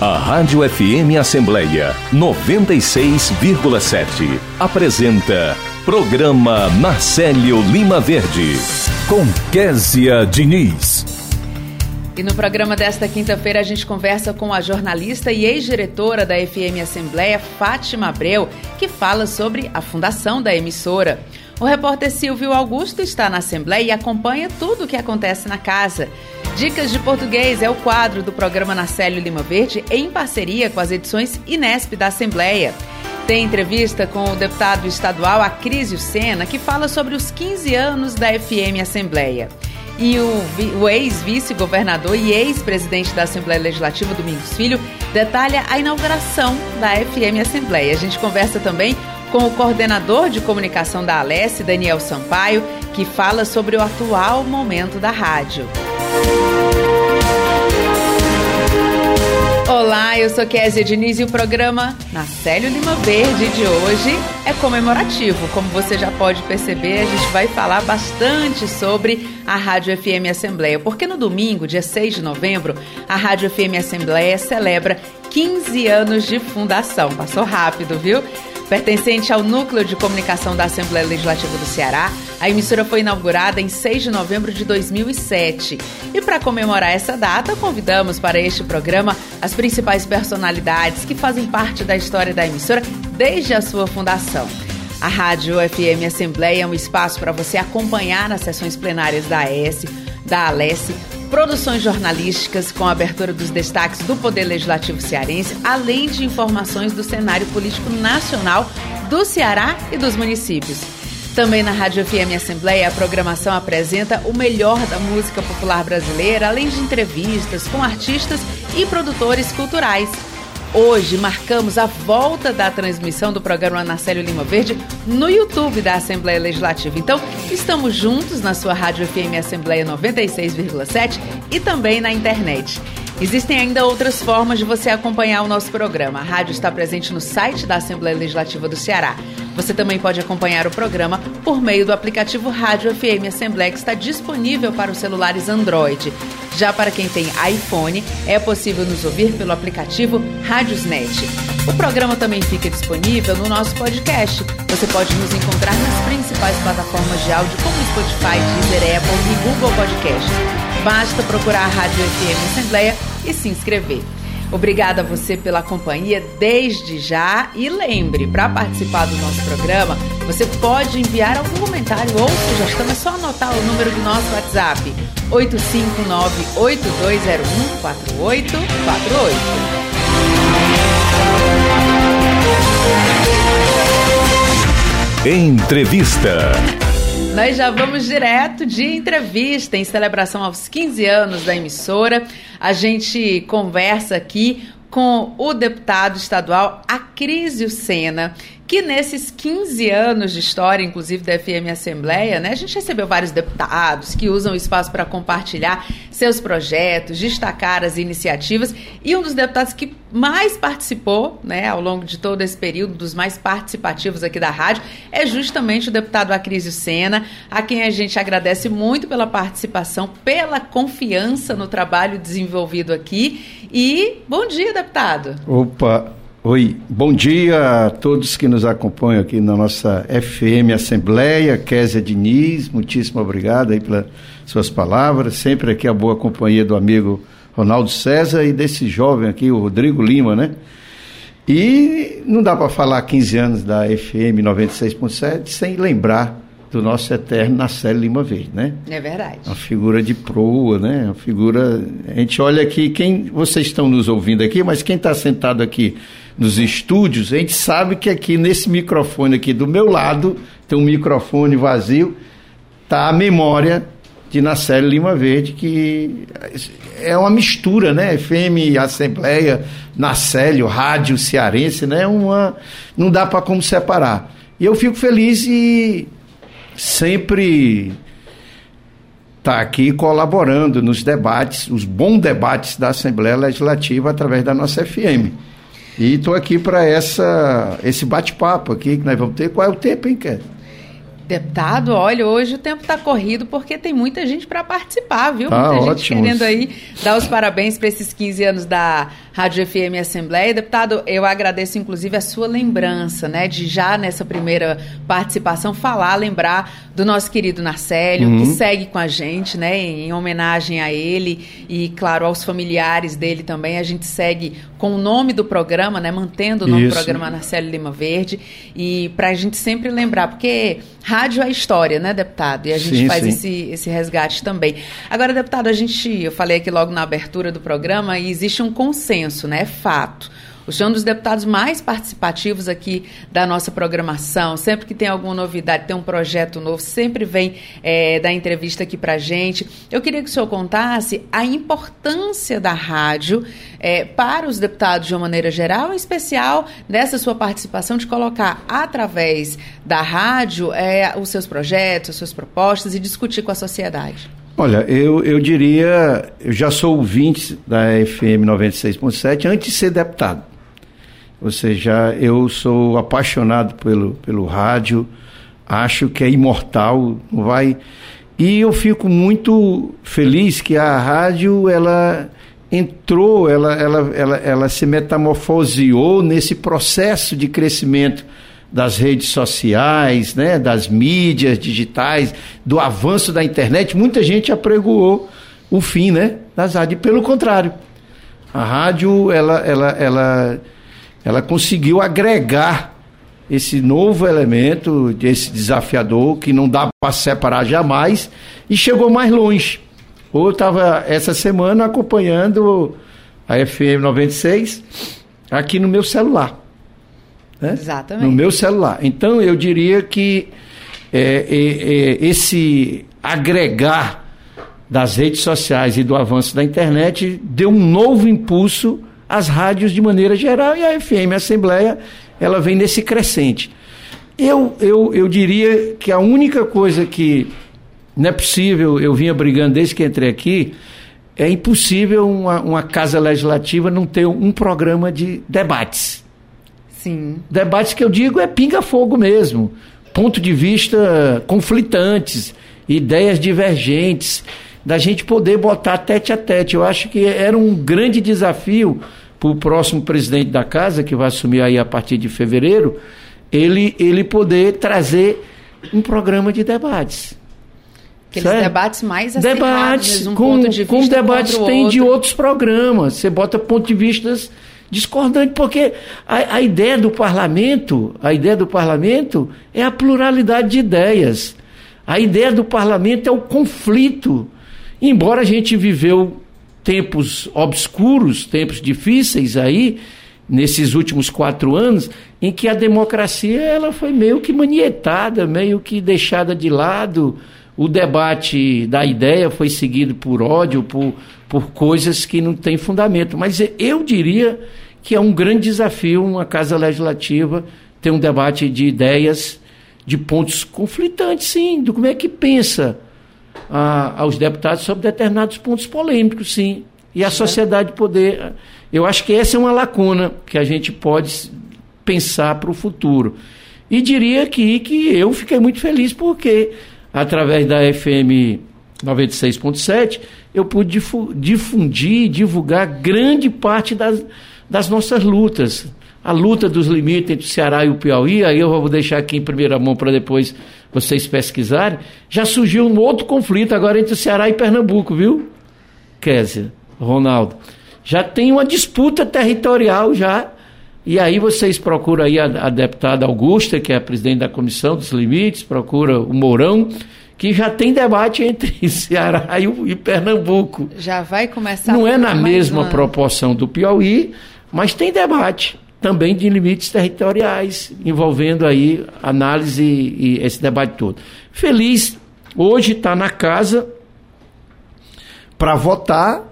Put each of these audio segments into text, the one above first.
A Rádio FM Assembleia 96,7 apresenta Programa Marcelo Lima Verde com Késia Diniz. E no programa desta quinta-feira a gente conversa com a jornalista e ex-diretora da FM Assembleia, Fátima Abreu, que fala sobre a fundação da emissora. O repórter Silvio Augusto está na Assembleia e acompanha tudo o que acontece na casa. Dicas de Português é o quadro do programa Narcélio Lima Verde em parceria com as edições Inesp da Assembleia. Tem entrevista com o deputado estadual Acrísio Sena, que fala sobre os 15 anos da FM Assembleia. E o, o ex-vice-governador e ex-presidente da Assembleia Legislativa, Domingos Filho, detalha a inauguração da FM Assembleia. A gente conversa também com o coordenador de comunicação da Alesse, Daniel Sampaio, que fala sobre o atual momento da rádio. Olá, eu sou Kézia Diniz e o programa Na Célio Lima Verde de hoje é comemorativo. Como você já pode perceber, a gente vai falar bastante sobre a Rádio FM Assembleia, porque no domingo, dia 6 de novembro, a Rádio FM Assembleia celebra 15 anos de fundação. Passou rápido, viu? Pertencente ao Núcleo de Comunicação da Assembleia Legislativa do Ceará, a emissora foi inaugurada em 6 de novembro de 2007. E para comemorar essa data, convidamos para este programa as principais personalidades que fazem parte da história da emissora desde a sua fundação. A Rádio FM Assembleia é um espaço para você acompanhar as sessões plenárias da AES, da Alesse, produções jornalísticas com a abertura dos destaques do Poder Legislativo Cearense, além de informações do cenário político nacional do Ceará e dos municípios. Também na Rádio FM Assembleia, a programação apresenta o melhor da música popular brasileira, além de entrevistas com artistas e produtores culturais. Hoje marcamos a volta da transmissão do programa Narcélio Lima Verde no YouTube da Assembleia Legislativa. Então, estamos juntos na sua Rádio FM Assembleia 96,7 e também na internet. Existem ainda outras formas de você acompanhar o nosso programa. A rádio está presente no site da Assembleia Legislativa do Ceará. Você também pode acompanhar o programa por meio do aplicativo Rádio FM Assembleia, que está disponível para os celulares Android. Já para quem tem iPhone, é possível nos ouvir pelo aplicativo Rádiosnet. O programa também fica disponível no nosso podcast. Você pode nos encontrar nas principais plataformas de áudio, como Spotify, Deezer, Apple e Google Podcasts. Basta procurar a Rádio FM Assembleia e se inscrever. Obrigada a você pela companhia desde já e lembre, para participar do nosso programa, você pode enviar algum comentário ou sugestão, é só anotar o número do nosso WhatsApp 859-8201-4848. Entrevista. Nós já vamos direto de entrevista em celebração aos 15 anos da emissora. A gente conversa aqui com o deputado estadual Acrísio Sena, que nesses 15 anos de história, inclusive da FM Assembleia, né, a gente recebeu vários deputados que usam o espaço para compartilhar seus projetos, destacar as iniciativas, e um dos deputados que mais participou, né, ao longo de todo esse período, dos mais participativos aqui da rádio, é justamente o deputado Acrísio Sena, a quem a gente agradece muito pela participação, pela confiança no trabalho desenvolvido aqui. E bom dia, deputado. Opa, Oi, bom dia a todos que nos acompanham aqui na nossa FM Assembleia. Késia Diniz, muitíssimo obrigado aí pelas suas palavras. Sempre aqui a boa companhia do amigo Ronaldo César e desse jovem aqui, o Rodrigo Lima, né? E não dá para falar 15 anos da FM 96.7 sem lembrar do nosso eterno Nacélio Lima Verde, né? É verdade. Uma figura de proa, né? Uma figura. A gente olha aqui, quem vocês estão nos ouvindo aqui, mas quem está sentado aqui nos estúdios, a gente sabe que aqui nesse microfone aqui do meu lado, tem um microfone vazio, tá a memória de Nacélio Lima Verde, que é uma mistura, né? FM, Assembleia, Nacélio, Rádio Cearense, né? Uma, não dá para como separar. E eu fico feliz e sempre tá aqui colaborando nos debates, os bons debates da Assembleia Legislativa através da nossa FM. E estou aqui para essa esse bate-papo aqui que nós vamos ter. Qual é o tempo, hein, Ké? Deputado, olha, hoje o tempo está corrido porque tem muita gente para participar, viu? Tá muita ótimo. gente querendo aí dar os parabéns para esses 15 anos da Rádio FM Assembleia. Deputado, eu agradeço inclusive a sua lembrança, né, de já nessa primeira participação falar, lembrar do nosso querido Narcélio, uhum. que segue com a gente, né, em homenagem a ele e, claro, aos familiares dele também. A gente segue com o nome do programa, né, mantendo o nome Isso. do programa Narcélio Lima Verde e para a gente sempre lembrar, porque rádio é história, né, deputado? E a gente sim, faz sim. Esse, esse resgate também. Agora, deputado, a gente, eu falei aqui logo na abertura do programa, e existe um consenso, né? É fato. O senhor é um dos deputados mais participativos aqui da nossa programação. Sempre que tem alguma novidade, tem um projeto novo, sempre vem é, dar entrevista aqui para gente. Eu queria que o senhor contasse a importância da rádio é, para os deputados de uma maneira geral, em especial dessa sua participação de colocar através da rádio é, os seus projetos, as suas propostas e discutir com a sociedade. Olha, eu, eu diria, eu já sou ouvinte da FM 96.7 antes de ser deputado. Ou seja, eu sou apaixonado pelo, pelo rádio, acho que é imortal, vai. E eu fico muito feliz que a rádio ela entrou, ela, ela, ela, ela se metamorfoseou nesse processo de crescimento das redes sociais, né, das mídias digitais, do avanço da internet. Muita gente apregoou o fim, né, das rádios. Pelo contrário, a rádio ela, ela, ela ela conseguiu agregar esse novo elemento, esse desafiador, que não dá para separar jamais, e chegou mais longe. Eu estava essa semana acompanhando a FM 96 aqui no meu celular. Né? Exatamente. No meu celular. Então eu diria que é, é, é, esse agregar das redes sociais e do avanço da internet deu um novo impulso as rádios de maneira geral e a FM a Assembleia, ela vem nesse crescente. Eu, eu, eu diria que a única coisa que não é possível, eu vinha brigando desde que entrei aqui, é impossível uma, uma casa legislativa não ter um programa de debates. Sim. Debates que eu digo é pinga-fogo mesmo. Ponto de vista conflitantes, ideias divergentes da gente poder botar tete a tete. Eu acho que era um grande desafio para o próximo presidente da casa, que vai assumir aí a partir de fevereiro, ele, ele poder trazer um programa de debates. Aqueles certo? debates mais debates um com, de com debates tem de outros programas. Você bota ponto de vistas discordantes, porque a, a ideia do parlamento, a ideia do parlamento é a pluralidade de ideias. A ideia do parlamento é o conflito Embora a gente viveu tempos obscuros, tempos difíceis aí, nesses últimos quatro anos, em que a democracia ela foi meio que manietada, meio que deixada de lado. O debate da ideia foi seguido por ódio, por, por coisas que não têm fundamento. Mas eu diria que é um grande desafio uma casa legislativa ter um debate de ideias, de pontos conflitantes, sim, do como é que pensa a, aos deputados sobre determinados pontos polêmicos, sim. E a sociedade poder. Eu acho que essa é uma lacuna que a gente pode pensar para o futuro. E diria aqui que eu fiquei muito feliz porque, através da FM 96.7, eu pude difundir, divulgar grande parte das, das nossas lutas. A luta dos limites entre o Ceará e o Piauí, aí eu vou deixar aqui em primeira mão para depois vocês pesquisarem, já surgiu um outro conflito agora entre o Ceará e Pernambuco, viu? Kézia, Ronaldo. Já tem uma disputa territorial já. E aí vocês procuram aí a, a deputada Augusta, que é a presidente da Comissão dos Limites, procura o Mourão, que já tem debate entre Ceará e, e Pernambuco. Já vai começar. Não é na mesma proporção do Piauí, mas tem debate também de limites territoriais, envolvendo aí análise e, esse debate todo. Feliz, hoje está na casa para votar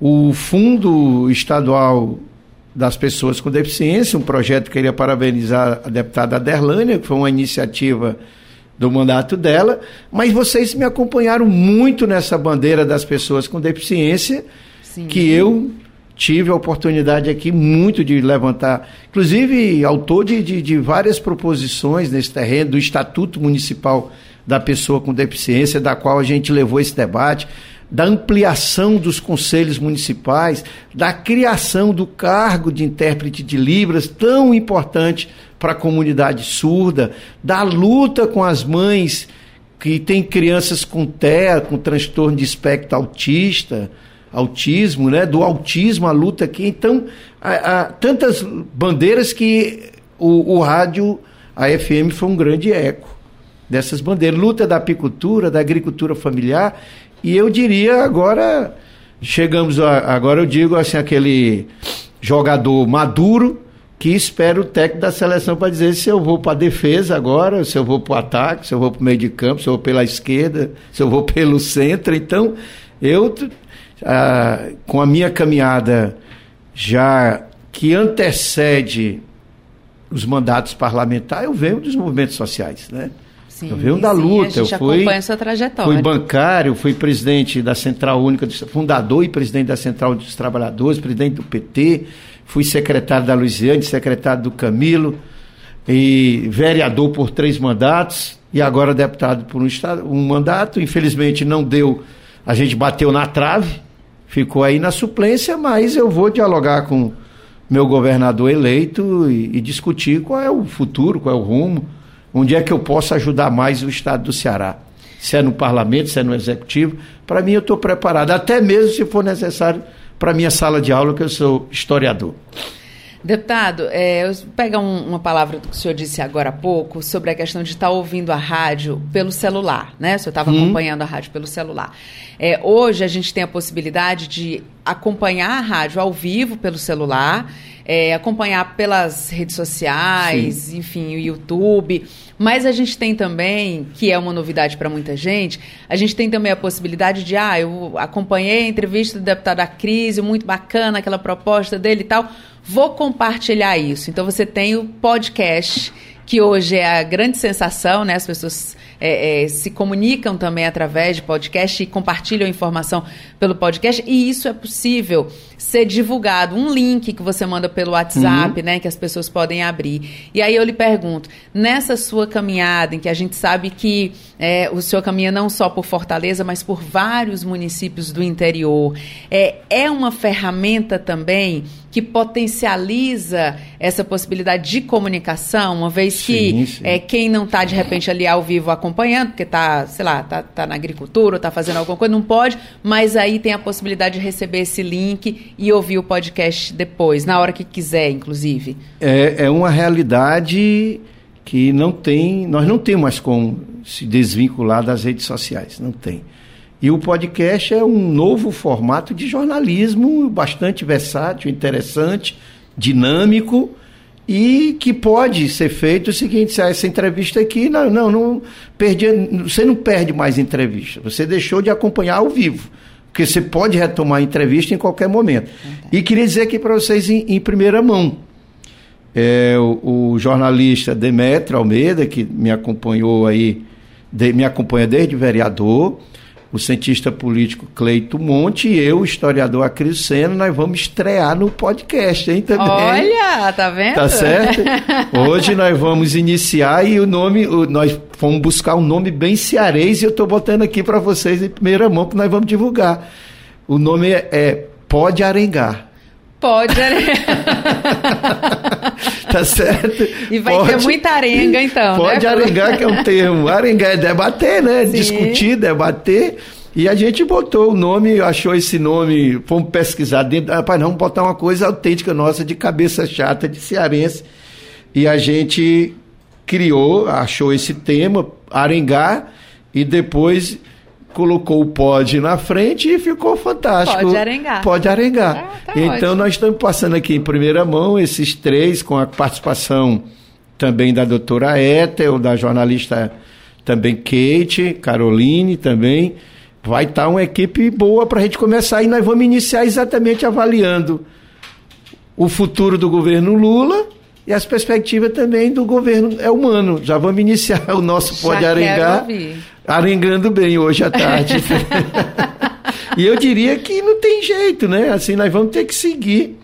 o Fundo Estadual das Pessoas com Deficiência, um projeto que queria parabenizar a deputada Aderlânia, que foi uma iniciativa do mandato dela, mas vocês me acompanharam muito nessa bandeira das pessoas com deficiência, Sim. que eu tive a oportunidade aqui muito de levantar, inclusive autor de, de, de, várias proposições nesse terreno, do Estatuto Municipal da Pessoa com Deficiência, da qual a gente levou esse debate. da ampliação dos conselhos municipais, da criação do cargo de intérprete de Libras, tão importante para a comunidade surda, da luta com as mães que têm crianças com TEA, com transtorno de espectro autista, autismo, né? do autismo, a luta aqui. Então, há, há tantas bandeiras que o, o rádio, a FM, foi um grande eco dessas bandeiras. Luta da apicultura, da agricultura familiar e eu diria agora, chegamos a, agora eu digo assim, aquele jogador maduro que espera o técnico da seleção para dizer se eu vou para a defesa agora, se eu vou para o ataque, se eu vou para o meio de campo, se eu vou pela esquerda, se eu vou pelo centro. Então, eu, ah, com a minha caminhada já que antecede os mandatos parlamentares, eu venho dos movimentos sociais, né? Sim, eu venho da luta. eu fui. Fui bancário, fui presidente da Central Única, fundador e presidente da Central dos Trabalhadores, presidente do PT, fui secretário da Luiziane, secretário do Camilo, e vereador por três mandatos, e agora deputado por um, estado, um mandato. Infelizmente não deu, a gente bateu na trave, ficou aí na suplência, mas eu vou dialogar com meu governador eleito e, e discutir qual é o futuro, qual é o rumo Onde é que eu posso ajudar mais o Estado do Ceará? Se é no parlamento, se é no executivo. Para mim, eu estou preparado, até mesmo se for necessário, para minha sala de aula, que eu sou historiador. Deputado, é, eu pego um, uma palavra que o senhor disse agora há pouco sobre a questão de estar ouvindo a rádio pelo celular, né? O senhor estava hum. acompanhando a rádio pelo celular. É, hoje a gente tem a possibilidade de acompanhar a rádio ao vivo pelo celular é, acompanhar pelas redes sociais, Sim. enfim, o YouTube. Mas a gente tem também, que é uma novidade para muita gente, a gente tem também a possibilidade de, ah, eu acompanhei a entrevista do deputado da crise, muito bacana aquela proposta dele e tal, vou compartilhar isso. Então você tem o podcast que hoje é a grande sensação, né? As pessoas é, é, se comunicam também através de podcast e compartilham informação pelo podcast, e isso é possível ser divulgado. Um link que você manda pelo WhatsApp, uhum. né? Que as pessoas podem abrir. E aí eu lhe pergunto, nessa sua caminhada, em que a gente sabe que é, o senhor caminha não só por Fortaleza, mas por vários municípios do interior, é, é uma ferramenta também que potencializa essa possibilidade de comunicação, uma vez que sim, sim. É, quem não está, de repente, ali ao vivo acompanhando, porque está, sei lá, está tá na agricultura, está fazendo alguma coisa, não pode, mas aí tem a possibilidade de receber esse link e ouvir o podcast depois, na hora que quiser, inclusive. É, é uma realidade que não tem, nós não temos mais como se desvincular das redes sociais, não tem. E o podcast é um novo formato de jornalismo bastante versátil, interessante, dinâmico e que pode ser feito o seguinte, se essa entrevista aqui, não, não, não perdi, você não perde mais entrevista, você deixou de acompanhar ao vivo, porque você pode retomar a entrevista em qualquer momento. E queria dizer aqui para vocês em, em, primeira mão, é, o, o, jornalista Demetrio Almeida, que me acompanhou aí, de, me acompanha desde vereador, o cientista político Cleito Monte e eu, o historiador Acris Sena, nós vamos estrear no podcast, hein, também. Olha, tá vendo? Tá certo? Hoje nós vamos iniciar e o nome, o, nós fomos buscar um nome bem cearês e eu estou botando aqui para vocês em primeira mão que nós vamos divulgar. O nome é, é Pode Arengar. Pode arengar. tá certo? E vai pode, ter muita arenga, então. Né? Pode né? arengar, que é um termo. Arengar é debater, né? Sim. Discutir, debater. E a gente botou o nome, achou esse nome, fomos pesquisar dentro. Rapaz, não, vamos botar uma coisa autêntica nossa, de cabeça chata, de cearense. E a gente criou, achou esse tema, arengar, e depois colocou o pode na frente e ficou fantástico. Pode arengar. Pode arengar. Ah, tá então ótimo. nós estamos passando aqui em primeira mão esses três, com a participação também da doutora Ethel, da jornalista também Kate, Caroline também. Vai estar tá uma equipe boa para a gente começar e nós vamos iniciar exatamente avaliando o futuro do governo Lula e as perspectivas também do governo é humano. Já vamos iniciar o nosso Já Pode Arengar arengando bem hoje à tarde. e eu diria que não tem jeito, né? Assim, nós vamos ter que seguir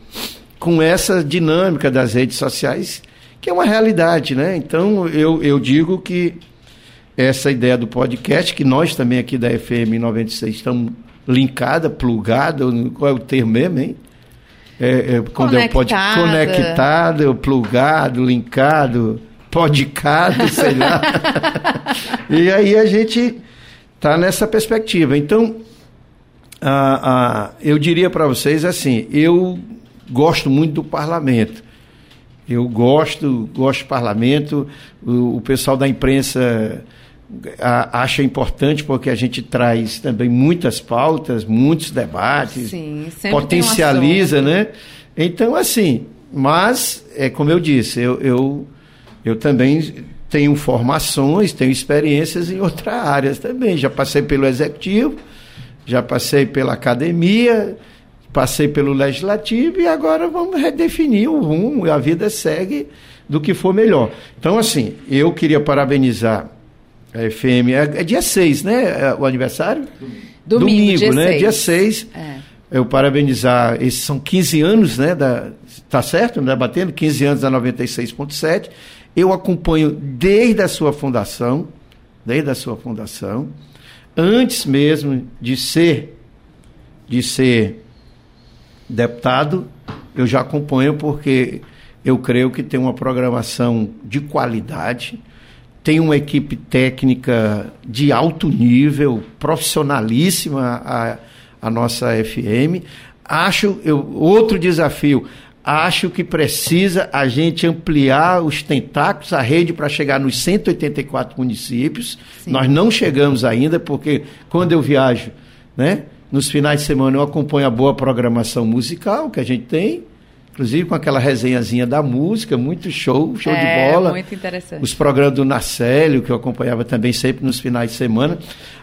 com essa dinâmica das redes sociais, que é uma realidade, né? Então, eu, eu digo que essa ideia do podcast, que nós também aqui da FM 96 estamos linkada, plugada, qual é o termo mesmo, hein? É, é, quando eu pode conectado, plugado, linkado, podicado, sei lá. e aí a gente está nessa perspectiva. Então, a, a, eu diria para vocês assim, eu gosto muito do parlamento. Eu gosto, gosto do parlamento. O, o pessoal da imprensa acha importante porque a gente traz também muitas pautas, muitos debates, Sim, potencializa, um né? Então, assim, mas, é como eu disse, eu, eu, eu também tenho formações, tenho experiências em outras áreas também. Já passei pelo executivo, já passei pela academia, passei pelo legislativo e agora vamos redefinir o rumo, a vida segue do que for melhor. Então, assim, eu queria parabenizar a FM. É, é dia 6, né? É o aniversário? Domingo, Domingo dia né? 6. Dia 6. É. Eu parabenizar, esses são 15 anos, né? Da, tá certo? Né? Batendo 15 anos da 96.7. Eu acompanho desde a sua fundação, desde a sua fundação, antes mesmo de ser de ser deputado, eu já acompanho porque eu creio que tem uma programação de qualidade, tem uma equipe técnica de alto nível, profissionalíssima a, a nossa FM. Acho eu, outro desafio. Acho que precisa a gente ampliar os tentáculos, a rede para chegar nos 184 municípios. Sim. Nós não chegamos ainda, porque quando eu viajo, né, nos finais de semana eu acompanho a boa programação musical que a gente tem inclusive com aquela resenhazinha da música, muito show, show é, de bola. muito interessante. Os programas do Nacélio, que eu acompanhava também sempre nos finais de semana.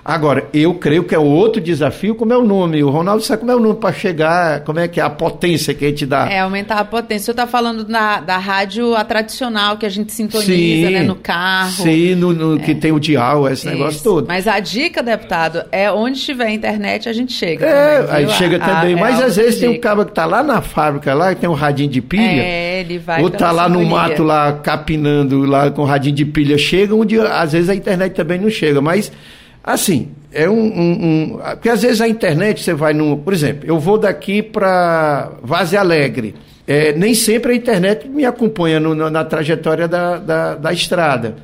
Agora, eu creio que é outro desafio, como é o nome? O Ronaldo sabe como é o nome para chegar, como é que é a potência que a gente dá. É, aumentar a potência. O senhor está falando da, da rádio a tradicional, que a gente sintoniza sim, né, no carro. Sim, no, no é. que tem o dial, esse Isso. negócio todo. Mas a dica, deputado, é onde tiver internet a gente chega. É, também, aí chega a, também. A, Mas é às vezes tem um cara que está lá na fábrica, lá, que tem um radinho de pilha. É, ele vai. Ou tá lá no mato, lá capinando, lá com radinho de pilha. Chega onde às vezes a internet também não chega. Mas, assim, é um, um, um. Porque às vezes a internet você vai no. Por exemplo, eu vou daqui para Vaze Alegre. É, nem sempre a internet me acompanha no, na, na, trajetória da, da, da, estrada.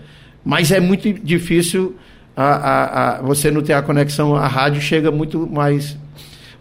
Mas é muito difícil a, a, a, você não ter a conexão, a rádio chega muito mais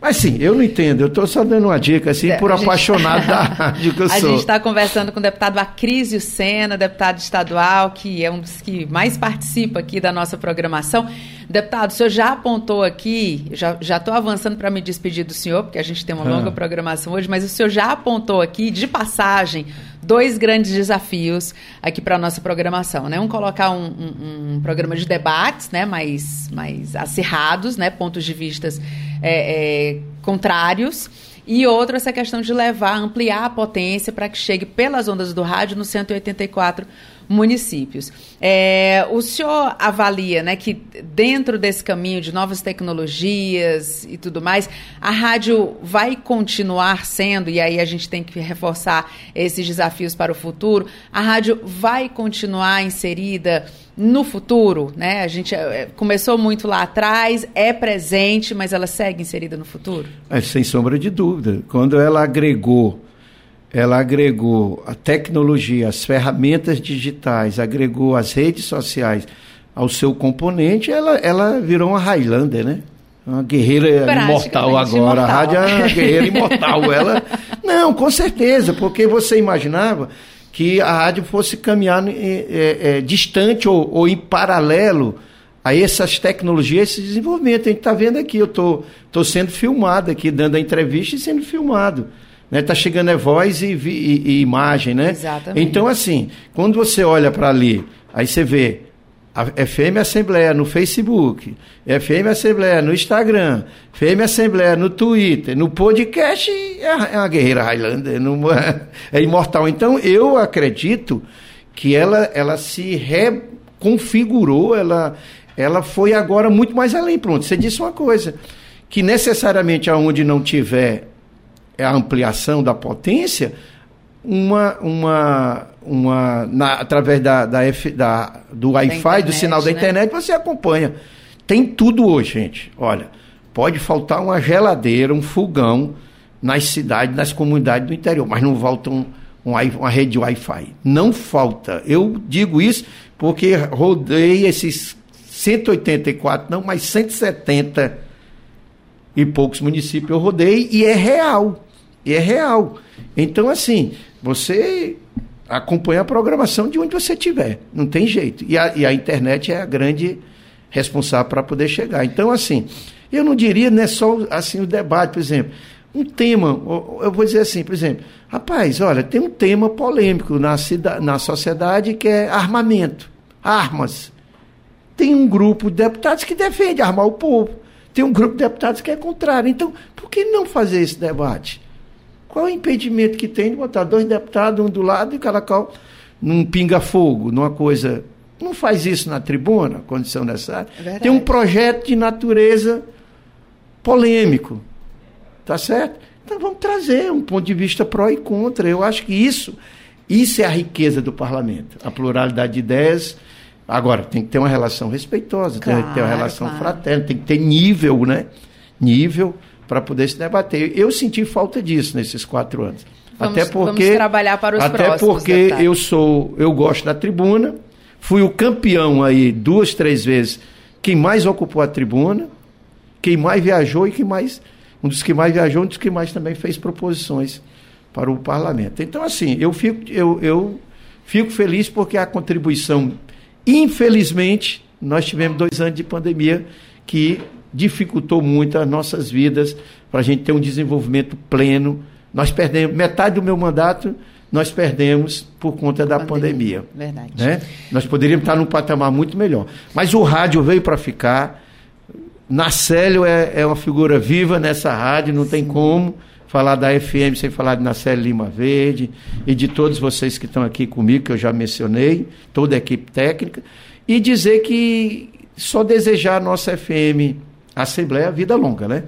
mas sim, eu não entendo. Eu estou só dando uma dica, assim, é, por apaixonado da rádio que eu a sou. A gente está conversando com o deputado Acrísio Sena, deputado estadual, que é um dos que mais participa aqui da nossa programação. Deputado, o senhor já apontou aqui, já estou avançando para me despedir do senhor, porque a gente tem uma ah. longa programação hoje, mas o senhor já apontou aqui, de passagem, dois grandes desafios aqui para a nossa programação, né? Um colocar um, um, um, programa de debates, né? Mais, mais acirrados, né? Pontos de vistas é, é, contrários. E outro, essa questão de levar, ampliar a potência para que chegue pelas ondas do rádio no 184 municípios. É, o senhor avalia né, que dentro desse caminho de novas tecnologias e tudo mais, a rádio vai continuar sendo, e aí a gente tem que reforçar esses desafios para o futuro, a rádio vai continuar inserida no futuro, né? A gente é, começou muito lá atrás, é presente, mas ela segue inserida no futuro? É, sem sombra de dúvida. Quando ela agregou ela agregou a tecnologia, as ferramentas digitais, agregou as redes sociais ao seu componente, ela, ela virou uma Highlander, né? Uma guerreira imortal agora. Imortal. A rádio é uma guerreira imortal. Ela, não, com certeza, porque você imaginava que a rádio fosse caminhar é, é, distante ou, ou, em paralelo a essas tecnologias, esse desenvolvimento. A gente está vendo aqui, eu estou tô, tô sendo filmado aqui, dando a entrevista e sendo filmado né? Tá chegando é voz e, e, e, imagem, né? Exatamente. Então assim, quando você olha para ali, aí você vê a FM Assembleia no Facebook, FM Assembleia no Instagram, FM Assembleia no Twitter, no podcast, é uma é guerreira Highlander, não, é, é imortal. Então eu acredito que ela, ela se reconfigurou, ela, ela foi agora muito mais além. Pronto, você disse uma coisa, que necessariamente aonde não tiver a ampliação da potência, uma, uma, uma na, através da, da, F, da do Wi-Fi, do sinal da né? internet, você acompanha. Tem tudo hoje, gente. Olha, Pode faltar uma geladeira, um fogão nas cidades, nas comunidades do interior, mas não falta um, um, uma rede Wi-Fi. Não falta. Eu digo isso porque rodei esses 184, não, mas 170 e poucos municípios eu rodei e é real. E é real. Então, assim, você acompanha a programação de onde você estiver. Não tem jeito. E a, e a internet é a grande responsável para poder chegar. Então, assim, eu não diria, não é só assim, o debate, por exemplo. Um tema, eu vou dizer assim, por exemplo, rapaz, olha, tem um tema polêmico na, cidade, na sociedade que é armamento, armas. Tem um grupo de deputados que defende armar o povo. Tem um grupo de deputados que é contrário. Então, por que não fazer esse debate? Qual é o impedimento que tem de botar dois deputados, um do lado e cada qual num pinga-fogo, numa coisa. Não faz isso na tribuna, condição necessária. É tem um projeto de natureza polêmico. Tá certo? Então vamos trazer um ponto de vista pró e contra. Eu acho que isso, isso é a riqueza do parlamento. A pluralidade de ideias. Agora, tem que ter uma relação respeitosa, claro, tem que ter uma relação claro. fraterna, tem que ter nível, né? Nível para poder se debater. Eu senti falta disso nesses quatro anos. Vamos, até porque trabalhar para os até próximos. porque deputados. eu sou, eu gosto da tribuna, fui o campeão aí duas, três vezes, quem mais ocupou a tribuna, quem mais viajou e quem mais um dos que mais viajou, um dos que mais também fez proposições para o parlamento. Então assim, eu fico eu, eu fico feliz porque a contribuição, infelizmente, nós tivemos dois anos de pandemia que dificultou muito as nossas vidas para a gente ter um desenvolvimento pleno. Nós perdemos metade do meu mandato, nós perdemos por conta da pandemia. pandemia Verdade. Né? Nós poderíamos estar num patamar muito melhor. Mas o rádio veio para ficar. Nacélio é, é uma figura viva nessa rádio, não Sim. tem como falar da FM sem falar de Nacélio Lima Verde e de todos vocês que estão aqui comigo, que eu já mencionei, toda a equipe técnica, e dizer que só desejar a nossa FM Assembleia é vida longa, né?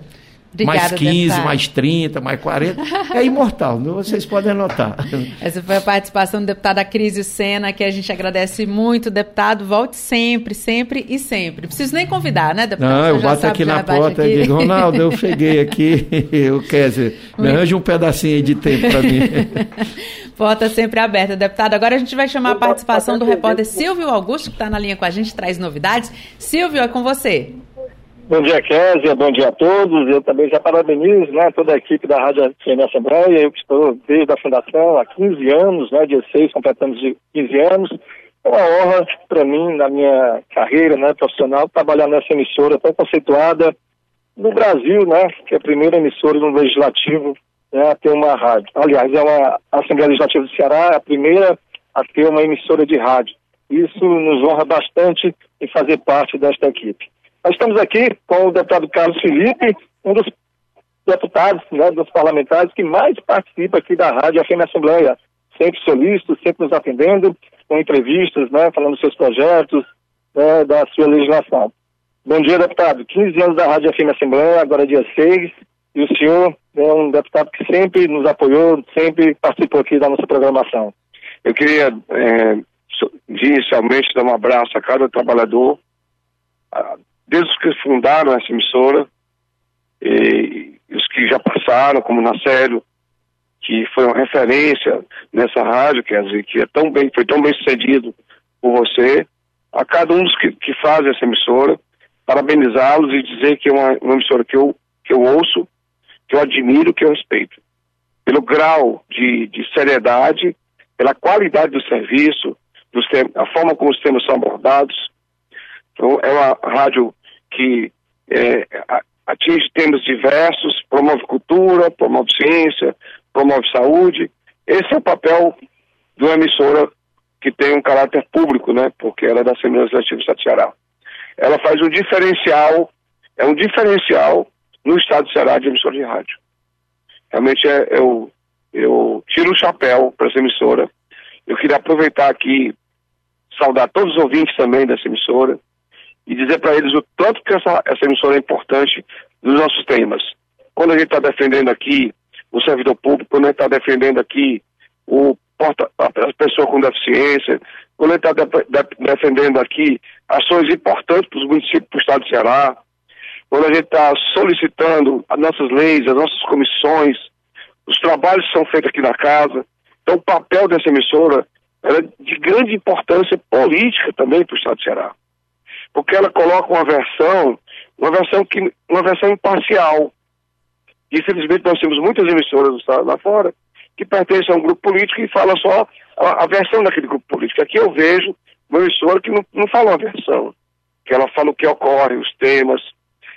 Obrigada, mais 15, deputado. mais 30, mais 40. É imortal, vocês podem anotar. Essa foi a participação do deputado Acrisio Sena, que a gente agradece muito. Deputado, volte sempre, sempre e sempre. Preciso nem convidar, né, deputado? Não, eu bato aqui na porta e digo, Ronaldo, eu cheguei aqui, eu quero dizer, me arranje um pedacinho aí de tempo para mim. Porta sempre aberta, deputado. Agora a gente vai chamar a participação do repórter Silvio Augusto, que está na linha com a gente, traz novidades. Silvio, é com você. Bom dia, Kézia, bom dia a todos. Eu também já parabenizo né, toda a equipe da Rádio FM Assembleia, eu que estou desde a fundação há 15 anos, né, dia 6 completamos 15 anos. É uma honra para mim, na minha carreira né, profissional, trabalhar nessa emissora tão conceituada no Brasil, né, que é a primeira emissora no Legislativo né, a ter uma rádio. Aliás, é uma a Assembleia Legislativa do Ceará, a primeira a ter uma emissora de rádio. Isso nos honra bastante em fazer parte desta equipe. Nós estamos aqui com o deputado Carlos Felipe, um dos deputados, né, dos parlamentares que mais participa aqui da Rádio FM Assembleia. Sempre solícito, sempre nos atendendo, com entrevistas, né, falando dos seus projetos, né, da sua legislação. Bom dia, deputado. 15 anos da Rádio FM Assembleia, agora é dia 6, e o senhor é um deputado que sempre nos apoiou, sempre participou aqui da nossa programação. Eu queria, é, inicialmente, dar um abraço a cada trabalhador, desde os que fundaram essa emissora, e os que já passaram, como Nacélio, que foi uma referência nessa rádio, quer dizer, que é tão bem, foi tão bem sucedido por você, a cada um dos que, que fazem essa emissora, parabenizá-los e dizer que é uma, uma emissora que eu, que eu ouço, que eu admiro, que eu respeito. Pelo grau de, de seriedade, pela qualidade do serviço, dos a forma como os temas são abordados. Então, é uma rádio que é, atinge temas diversos, promove cultura, promove ciência, promove saúde. Esse é o papel de uma emissora que tem um caráter público, né? Porque ela é da Assembleia Legislativa do Estado de Ceará. Ela faz um diferencial, é um diferencial no Estado de Ceará de emissora de rádio. Realmente é, eu, eu tiro o chapéu para essa emissora. Eu queria aproveitar aqui, saudar todos os ouvintes também dessa emissora, e dizer para eles o tanto que essa, essa emissora é importante nos nossos temas. Quando a gente está defendendo aqui o servidor público, quando a gente está defendendo aqui o porta, a pessoa com deficiência, quando a gente está de, de, defendendo aqui ações importantes para os municípios, para o estado de Ceará, quando a gente está solicitando as nossas leis, as nossas comissões, os trabalhos que são feitos aqui na casa. Então, o papel dessa emissora é de grande importância política também para o Estado do Ceará. Porque ela coloca uma versão, uma versão, que, uma versão imparcial. Infelizmente, nós temos muitas emissoras do Estado lá fora que pertencem a um grupo político e fala só a, a versão daquele grupo político. Aqui eu vejo uma emissora que não, não fala uma versão, que ela fala o que ocorre, os temas.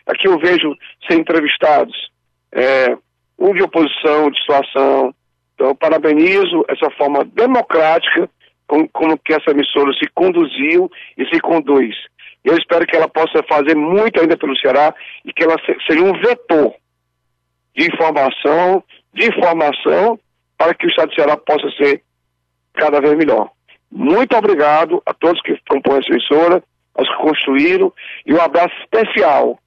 Aqui eu vejo ser entrevistados é, um de oposição, de situação. Então, parabenizo essa forma democrática como, como que essa emissora se conduziu e se conduz. Eu espero que ela possa fazer muito ainda pelo Ceará e que ela seja um vetor de informação, de informação, para que o Estado do Ceará possa ser cada vez melhor. Muito obrigado a todos que compõem essa emissora, aos que construíram, e um abraço especial.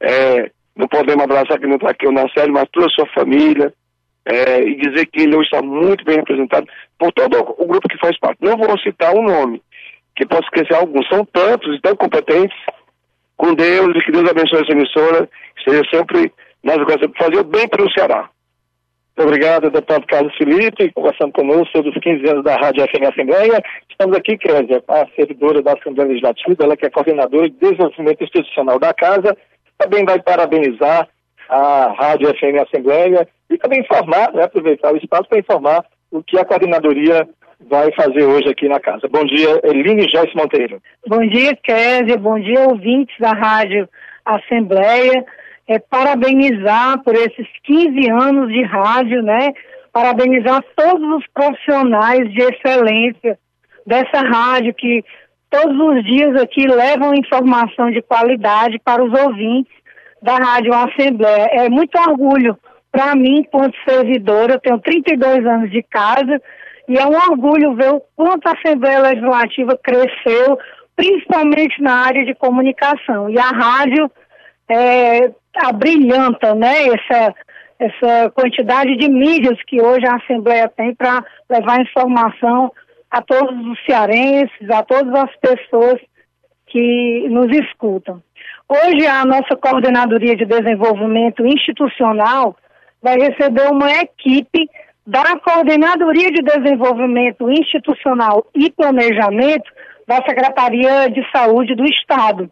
É, não podemos abraçar que não está aqui o Nacélio, mas toda a sua família, é, e dizer que ele hoje está muito bem representado por todo o grupo que faz parte. Não vou citar um nome, que posso esquecer alguns, são tantos e tão competentes, com Deus, e que Deus abençoe essa emissora, seja sempre, nós gostamos de fazer bem para o Ceará. Muito obrigado, deputado Carlos Felipe, conversando conosco sobre os 15 anos da Rádio FM Assembleia. Estamos aqui, Kézia, a servidora da Assembleia Legislativa, ela que é coordenadora de desenvolvimento institucional da Casa, também vai parabenizar a Rádio FM Assembleia e também informar, né, aproveitar o espaço para informar o que a coordenadoria vai fazer hoje aqui na casa. Bom dia, Eline Joyce Monteiro. Bom dia, Kézia. Bom dia, ouvintes da Rádio Assembleia. É, parabenizar por esses 15 anos de rádio, né? Parabenizar todos os profissionais de excelência dessa rádio que todos os dias aqui levam informação de qualidade para os ouvintes da Rádio Assembleia. É muito orgulho para mim, enquanto servidora, eu tenho 32 anos de casa e é um orgulho ver o quanto a Assembleia Legislativa cresceu, principalmente na área de comunicação. E a rádio é, abrilhanta né, essa, essa quantidade de mídias que hoje a Assembleia tem para levar informação a todos os cearenses, a todas as pessoas que nos escutam. Hoje a nossa Coordenadoria de Desenvolvimento Institucional vai receber uma equipe da Coordenadoria de Desenvolvimento Institucional e Planejamento da Secretaria de Saúde do Estado.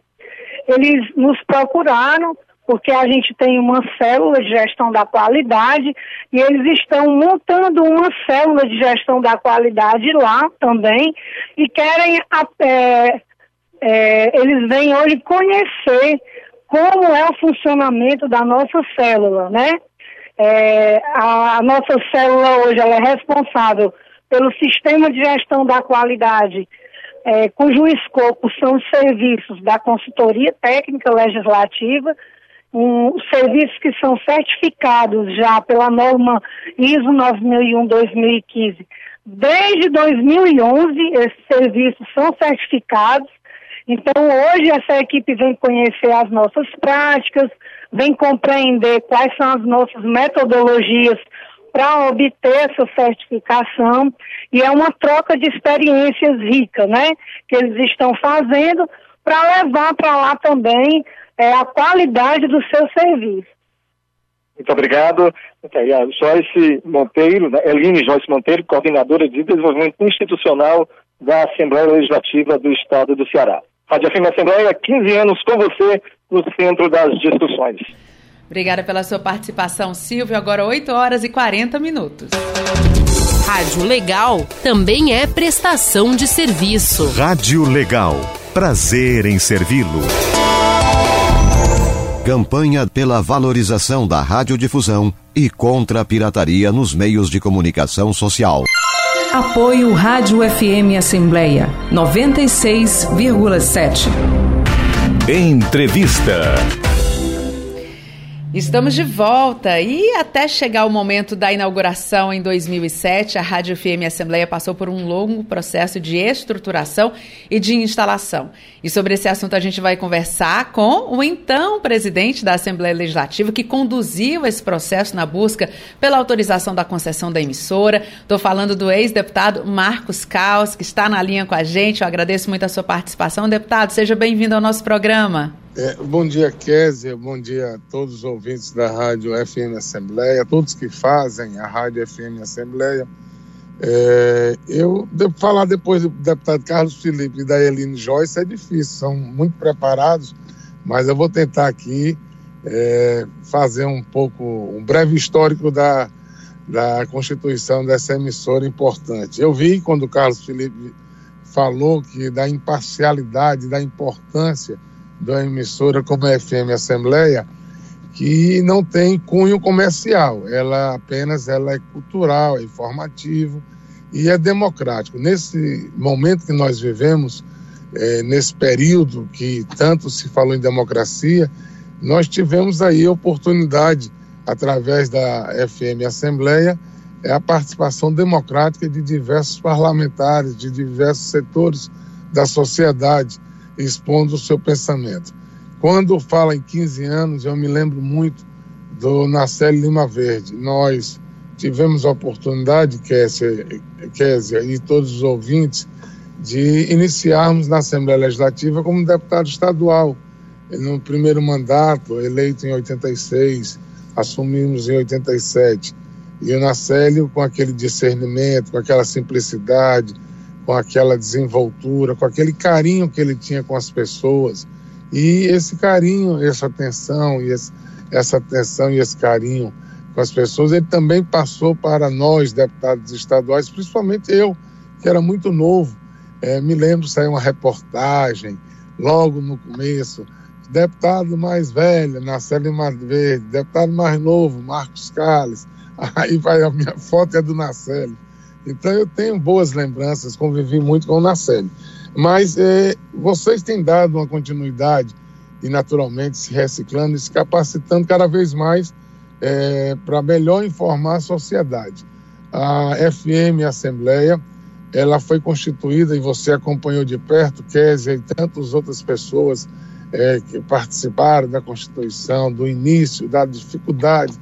Eles nos procuraram porque a gente tem uma célula de gestão da qualidade e eles estão montando uma célula de gestão da qualidade lá também e querem é, é, eles vêm hoje conhecer como é o funcionamento da nossa célula, né? É, a, nossa célula hoje ela é responsável pelo sistema de gestão da qualidade, é, cujo escopo são os serviços da consultoria técnica legislativa, um, serviços que são certificados já pela norma ISO 9001-2015. Desde 2011, esses serviços são certificados então, hoje, essa equipe vem conhecer as nossas práticas, vem compreender quais são as nossas metodologias para obter essa certificação e é uma troca de experiências rica, né? Que eles estão fazendo para levar para lá também é, a qualidade do seu serviço. Muito obrigado. A Joyce Monteiro, né? Eline Joyce Monteiro, coordenadora de desenvolvimento institucional da Assembleia Legislativa do Estado do Ceará. Rádio FM Assembleia, 15 anos com você no centro das discussões. Obrigada pela sua participação, Silvio. Agora 8 horas e 40 minutos. Rádio Legal também é prestação de serviço. Rádio Legal. Prazer em servi-lo. Campanha pela valorização da radiodifusão e contra a pirataria nos meios de comunicação social. Apoio Rádio FM Assembleia 96,7. Entrevista. Estamos de volta e até chegar o momento da inauguração em 2007, a Rádio FM Assembleia passou por um longo processo de estruturação e de instalação. E sobre esse assunto a gente vai conversar com o então presidente da Assembleia Legislativa que conduziu esse processo na busca pela autorização da concessão da emissora. Estou falando do ex-deputado Marcos Caos, que está na linha com a gente. Eu agradeço muito a sua participação, deputado. Seja bem-vindo ao nosso programa. É, bom dia, Kézia. Bom dia a todos os ouvintes da Rádio FM Assembleia, todos que fazem a Rádio FM Assembleia. É, eu devo falar depois do deputado Carlos Felipe e da Eline Joyce é difícil, são muito preparados, mas eu vou tentar aqui é, fazer um pouco, um breve histórico da, da constituição dessa emissora importante. Eu vi quando o Carlos Felipe falou que da imparcialidade, da importância da emissora como a FM Assembleia, que não tem cunho comercial, ela apenas ela é cultural, é informativo e é democrático. Nesse momento que nós vivemos, é, nesse período que tanto se falou em democracia, nós tivemos aí a oportunidade, através da FM Assembleia, é a participação democrática de diversos parlamentares, de diversos setores da sociedade, expondo o seu pensamento. Quando fala em 15 anos, eu me lembro muito do Nacelle Lima Verde. Nós tivemos a oportunidade, Késia e todos os ouvintes, de iniciarmos na Assembleia Legislativa como deputado estadual. No primeiro mandato, eleito em 86, assumimos em 87. E o Nacélio, com aquele discernimento, com aquela simplicidade, com aquela desenvoltura, com aquele carinho que ele tinha com as pessoas. E esse carinho, essa atenção, e esse, essa atenção e esse carinho com as pessoas, ele também passou para nós, deputados estaduais, principalmente eu, que era muito novo. É, me lembro, saiu uma reportagem logo no começo, deputado mais velho, Nacélio Verde, deputado mais novo, Marcos Carles, aí vai a minha foto é do Nacélio. Então eu tenho boas lembranças, convivi muito com o Nacélio. Mas é, vocês têm dado uma continuidade e naturalmente se reciclando e se capacitando cada vez mais é, para melhor informar a sociedade. A FM Assembleia, ela foi constituída e você acompanhou de perto, Kézia e tantas outras pessoas é, que participaram da Constituição, do início, da dificuldade,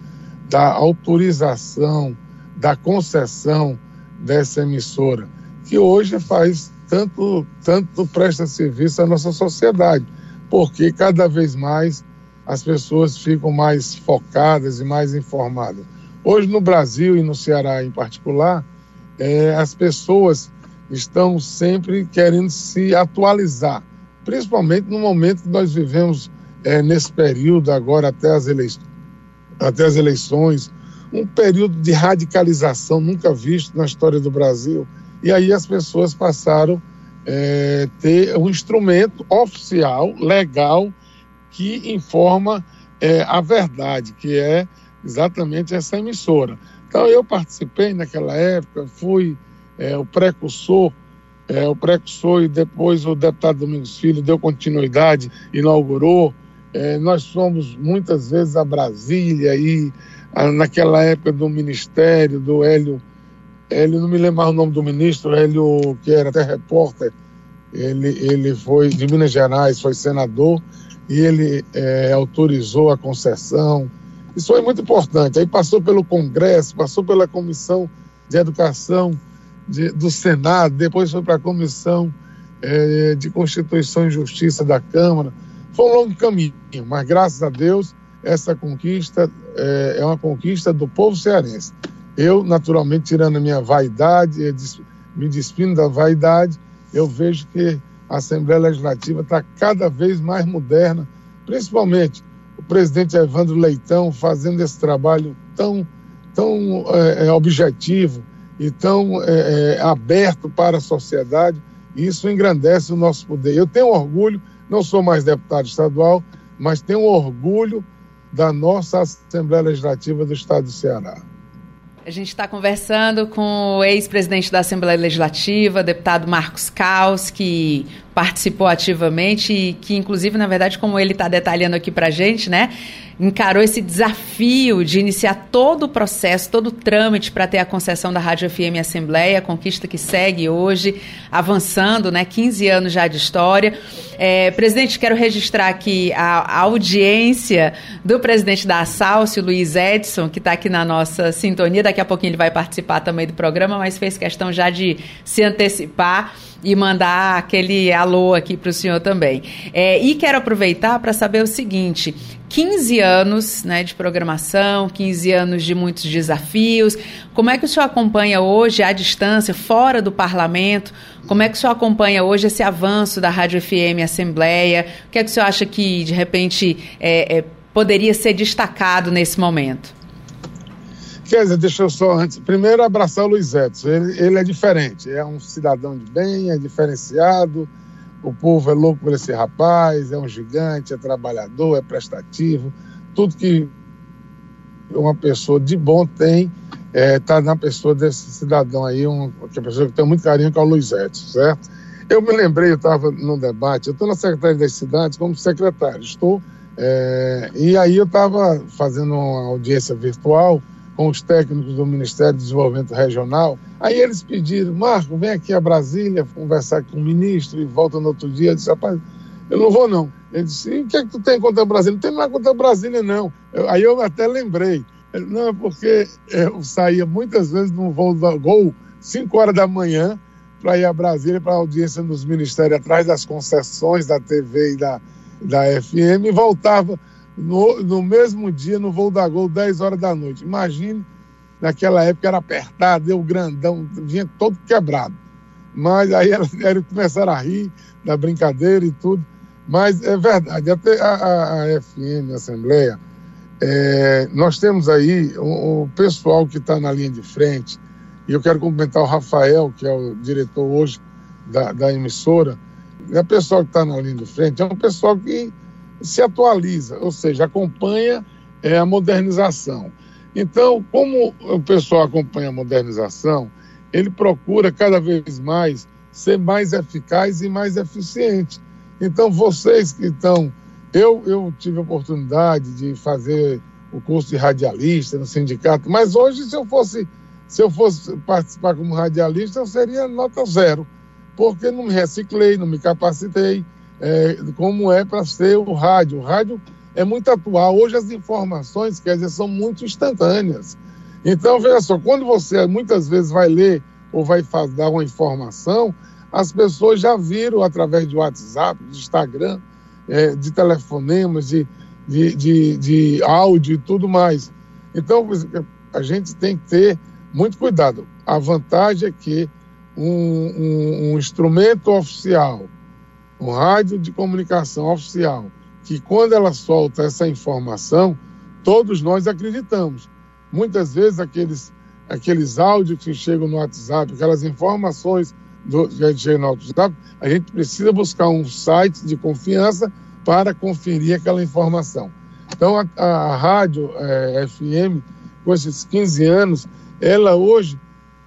da autorização, da concessão dessa emissora, que hoje faz tanto, tanto presta serviço à nossa sociedade, porque cada vez mais as pessoas ficam mais focadas e mais informadas. Hoje no Brasil e no Ceará em particular, é, as pessoas estão sempre querendo se atualizar principalmente no momento que nós vivemos é, nesse período agora até as, até as eleições, um período de radicalização nunca visto na história do Brasil. E aí as pessoas passaram a é, ter um instrumento oficial, legal, que informa é, a verdade, que é exatamente essa emissora. Então eu participei naquela época, fui é, o precursor é, o precursor e depois o deputado Domingos Filho deu continuidade, inaugurou. É, nós fomos muitas vezes a Brasília e naquela época do ministério, do Hélio, Hélio, não me lembro mais o nome do ministro, Hélio, que era até repórter, ele, ele foi de Minas Gerais, foi senador e ele é, autorizou a concessão. Isso foi muito importante. Aí passou pelo Congresso, passou pela Comissão de Educação de, do Senado, depois foi para a Comissão é, de Constituição e Justiça da Câmara. Foi um longo caminho, mas graças a Deus essa conquista é, é uma conquista do povo cearense. Eu, naturalmente, tirando a minha vaidade, me despindo da vaidade, eu vejo que a Assembleia Legislativa está cada vez mais moderna, principalmente o presidente Evandro Leitão fazendo esse trabalho tão, tão é, objetivo, e tão é, aberto para a sociedade. Isso engrandece o nosso poder. Eu tenho orgulho, não sou mais deputado estadual, mas tenho orgulho da nossa Assembleia Legislativa do Estado do Ceará. A gente está conversando com o ex-presidente da Assembleia Legislativa, deputado Marcos Caos, que participou ativamente e que, inclusive, na verdade, como ele está detalhando aqui para a gente, né, encarou esse desafio de iniciar todo o processo, todo o trâmite para ter a concessão da Rádio FM Assembleia, conquista que segue hoje, avançando, né, 15 anos já de história. É, presidente, quero registrar aqui a, a, audiência do presidente da Assalce, Luiz Edson, que está aqui na nossa sintonia. Daqui a pouquinho ele vai participar também do programa, mas fez questão já de se antecipar e mandar aquele alô alô aqui para o senhor também. É, e quero aproveitar para saber o seguinte: 15 anos né, de programação, 15 anos de muitos desafios. Como é que o senhor acompanha hoje, à distância, fora do parlamento? Como é que o senhor acompanha hoje esse avanço da Rádio FM Assembleia? O que é que o senhor acha que, de repente, é, é, poderia ser destacado nesse momento? Kézia, deixa eu só antes. Primeiro, abraçar o Luiz Edson. Ele, ele, é diferente, é um cidadão de bem, é diferenciado. O povo é louco por esse rapaz, é um gigante, é trabalhador, é prestativo. Tudo que uma pessoa de bom tem está é, tá na pessoa desse cidadão aí, um, que é pessoa que tem muito carinho, que é o Luiz Edson, certo? Eu me lembrei, eu estava num debate, eu estou na Secretaria das Cidades como secretário, estou, é, e aí eu estava fazendo uma audiência virtual com os técnicos do Ministério do Desenvolvimento Regional. Aí eles pediram, Marco, vem aqui a Brasília conversar com o ministro e volta no outro dia. Eu disse, rapaz, eu não vou não. Ele disse, e o que é que tu tem contra Brasília? Não tem nada contra Brasília, não. Eu, aí eu até lembrei. Não, é porque eu saía muitas vezes no voo da Gol, 5 horas da manhã, para ir a Brasília para audiência nos ministérios, atrás das concessões da TV e da, da FM, e voltava no, no mesmo dia, no voo da Gol, 10 horas da noite. Imagine, naquela época era apertado, deu grandão, vinha todo quebrado. Mas aí eles começaram a rir da brincadeira e tudo. Mas é verdade, até a, a, a FM, a Assembleia, é, nós temos aí o, o pessoal que está na linha de frente, e eu quero cumprimentar o Rafael, que é o diretor hoje da, da emissora, é o pessoal que está na linha de frente, é um pessoal que se atualiza, ou seja, acompanha é, a modernização. Então, como o pessoal acompanha a modernização, ele procura cada vez mais ser mais eficaz e mais eficiente. Então, vocês que estão. Eu, eu tive a oportunidade de fazer o curso de radialista no sindicato, mas hoje, se eu fosse, se eu fosse participar como radialista, eu seria nota zero, porque não me reciclei, não me capacitei é, como é para ser o rádio. O rádio é muito atual. Hoje as informações, quer dizer, são muito instantâneas. Então, veja só, quando você muitas vezes vai ler ou vai dar uma informação, as pessoas já viram através de WhatsApp, de Instagram, é, de telefonemas, de, de, de, de áudio e tudo mais. Então, a gente tem que ter muito cuidado. A vantagem é que um, um, um instrumento oficial um rádio de comunicação oficial, que quando ela solta essa informação, todos nós acreditamos. Muitas vezes aqueles, aqueles áudios que chegam no WhatsApp, aquelas informações do, que chegam no WhatsApp, a gente precisa buscar um site de confiança para conferir aquela informação. Então, a, a, a rádio é, FM, com esses 15 anos, ela hoje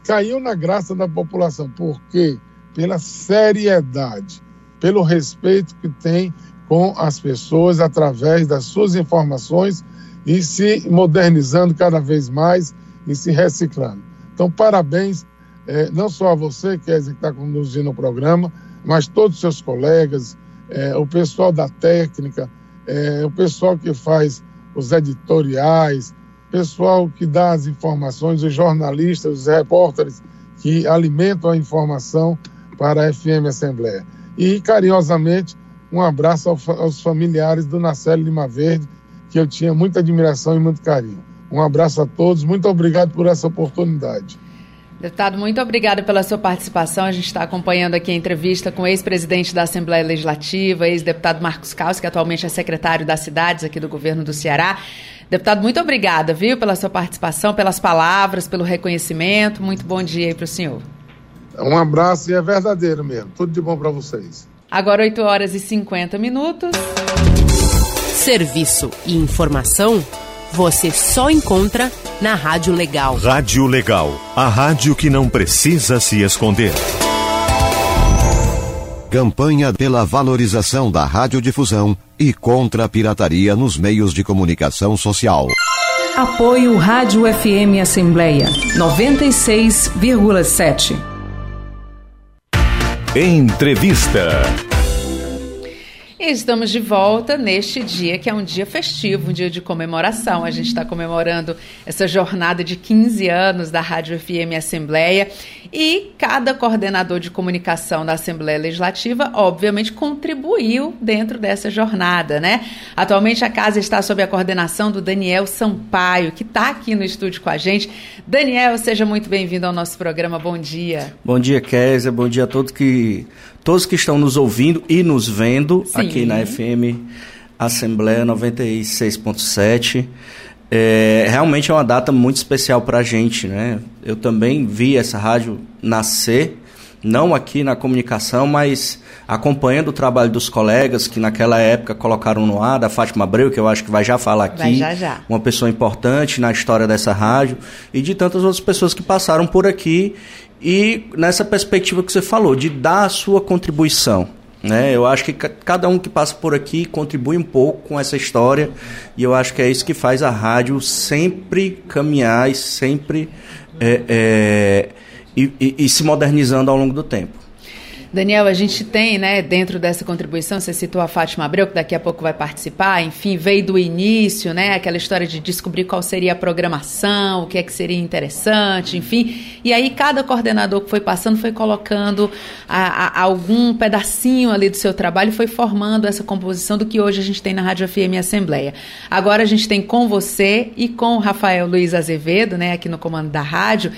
caiu na graça da população. Por quê? Pela seriedade pelo respeito que tem com as pessoas através das suas informações e se modernizando cada vez mais e se reciclando. Então, parabéns é, não só a você, que está conduzindo o programa, mas todos os seus colegas, é, o pessoal da técnica, é, o pessoal que faz os editoriais, pessoal que dá as informações, os jornalistas, os repórteres que alimentam a informação para a FM Assembleia. E, carinhosamente, um abraço aos familiares do Nacélio Lima Verde, que eu tinha muita admiração e muito carinho. Um abraço a todos, muito obrigado por essa oportunidade. Deputado, muito obrigada pela sua participação. A gente está acompanhando aqui a entrevista com o ex-presidente da Assembleia Legislativa, ex-deputado Marcos Caos, que atualmente é secretário das cidades aqui do governo do Ceará. Deputado, muito obrigada, viu, pela sua participação, pelas palavras, pelo reconhecimento. Muito bom dia aí para o senhor. Um abraço e é verdadeiro mesmo. Tudo de bom para vocês. Agora 8 horas e 50 minutos. Serviço e informação você só encontra na Rádio Legal. Rádio Legal, a rádio que não precisa se esconder. Campanha pela valorização da radiodifusão e contra a pirataria nos meios de comunicação social. Apoio Rádio FM Assembleia 96,7. Entrevista. Estamos de volta neste dia que é um dia festivo, um dia de comemoração. A gente está comemorando essa jornada de 15 anos da Rádio FM Assembleia E cada coordenador de comunicação da Assembleia Legislativa, obviamente, contribuiu dentro dessa jornada, né? Atualmente a casa está sob a coordenação do Daniel Sampaio, que está aqui no estúdio com a gente. Daniel, seja muito bem-vindo ao nosso programa. Bom dia. Bom dia, Kézia. Bom dia a todos que todos que estão nos ouvindo e nos vendo Sim. aqui na FM Assembleia 96.7. É, realmente é uma data muito especial para a gente, né? Eu também vi essa rádio nascer, não aqui na comunicação, mas acompanhando o trabalho dos colegas que naquela época colocaram no ar, da Fátima Abreu, que eu acho que vai já falar aqui, vai já, já. uma pessoa importante na história dessa rádio, e de tantas outras pessoas que passaram por aqui, e nessa perspectiva que você falou, de dar a sua contribuição. Né? Eu acho que cada um que passa por aqui contribui um pouco com essa história e eu acho que é isso que faz a rádio sempre caminhar e sempre é, é, e, e, e se modernizando ao longo do tempo. Daniel, a gente tem, né, dentro dessa contribuição, você citou a Fátima Abreu, que daqui a pouco vai participar, enfim, veio do início, né, aquela história de descobrir qual seria a programação, o que é que seria interessante, enfim. E aí cada coordenador que foi passando foi colocando a, a, algum pedacinho ali do seu trabalho foi formando essa composição do que hoje a gente tem na Rádio FM Assembleia. Agora a gente tem com você e com o Rafael Luiz Azevedo, né, aqui no comando da rádio,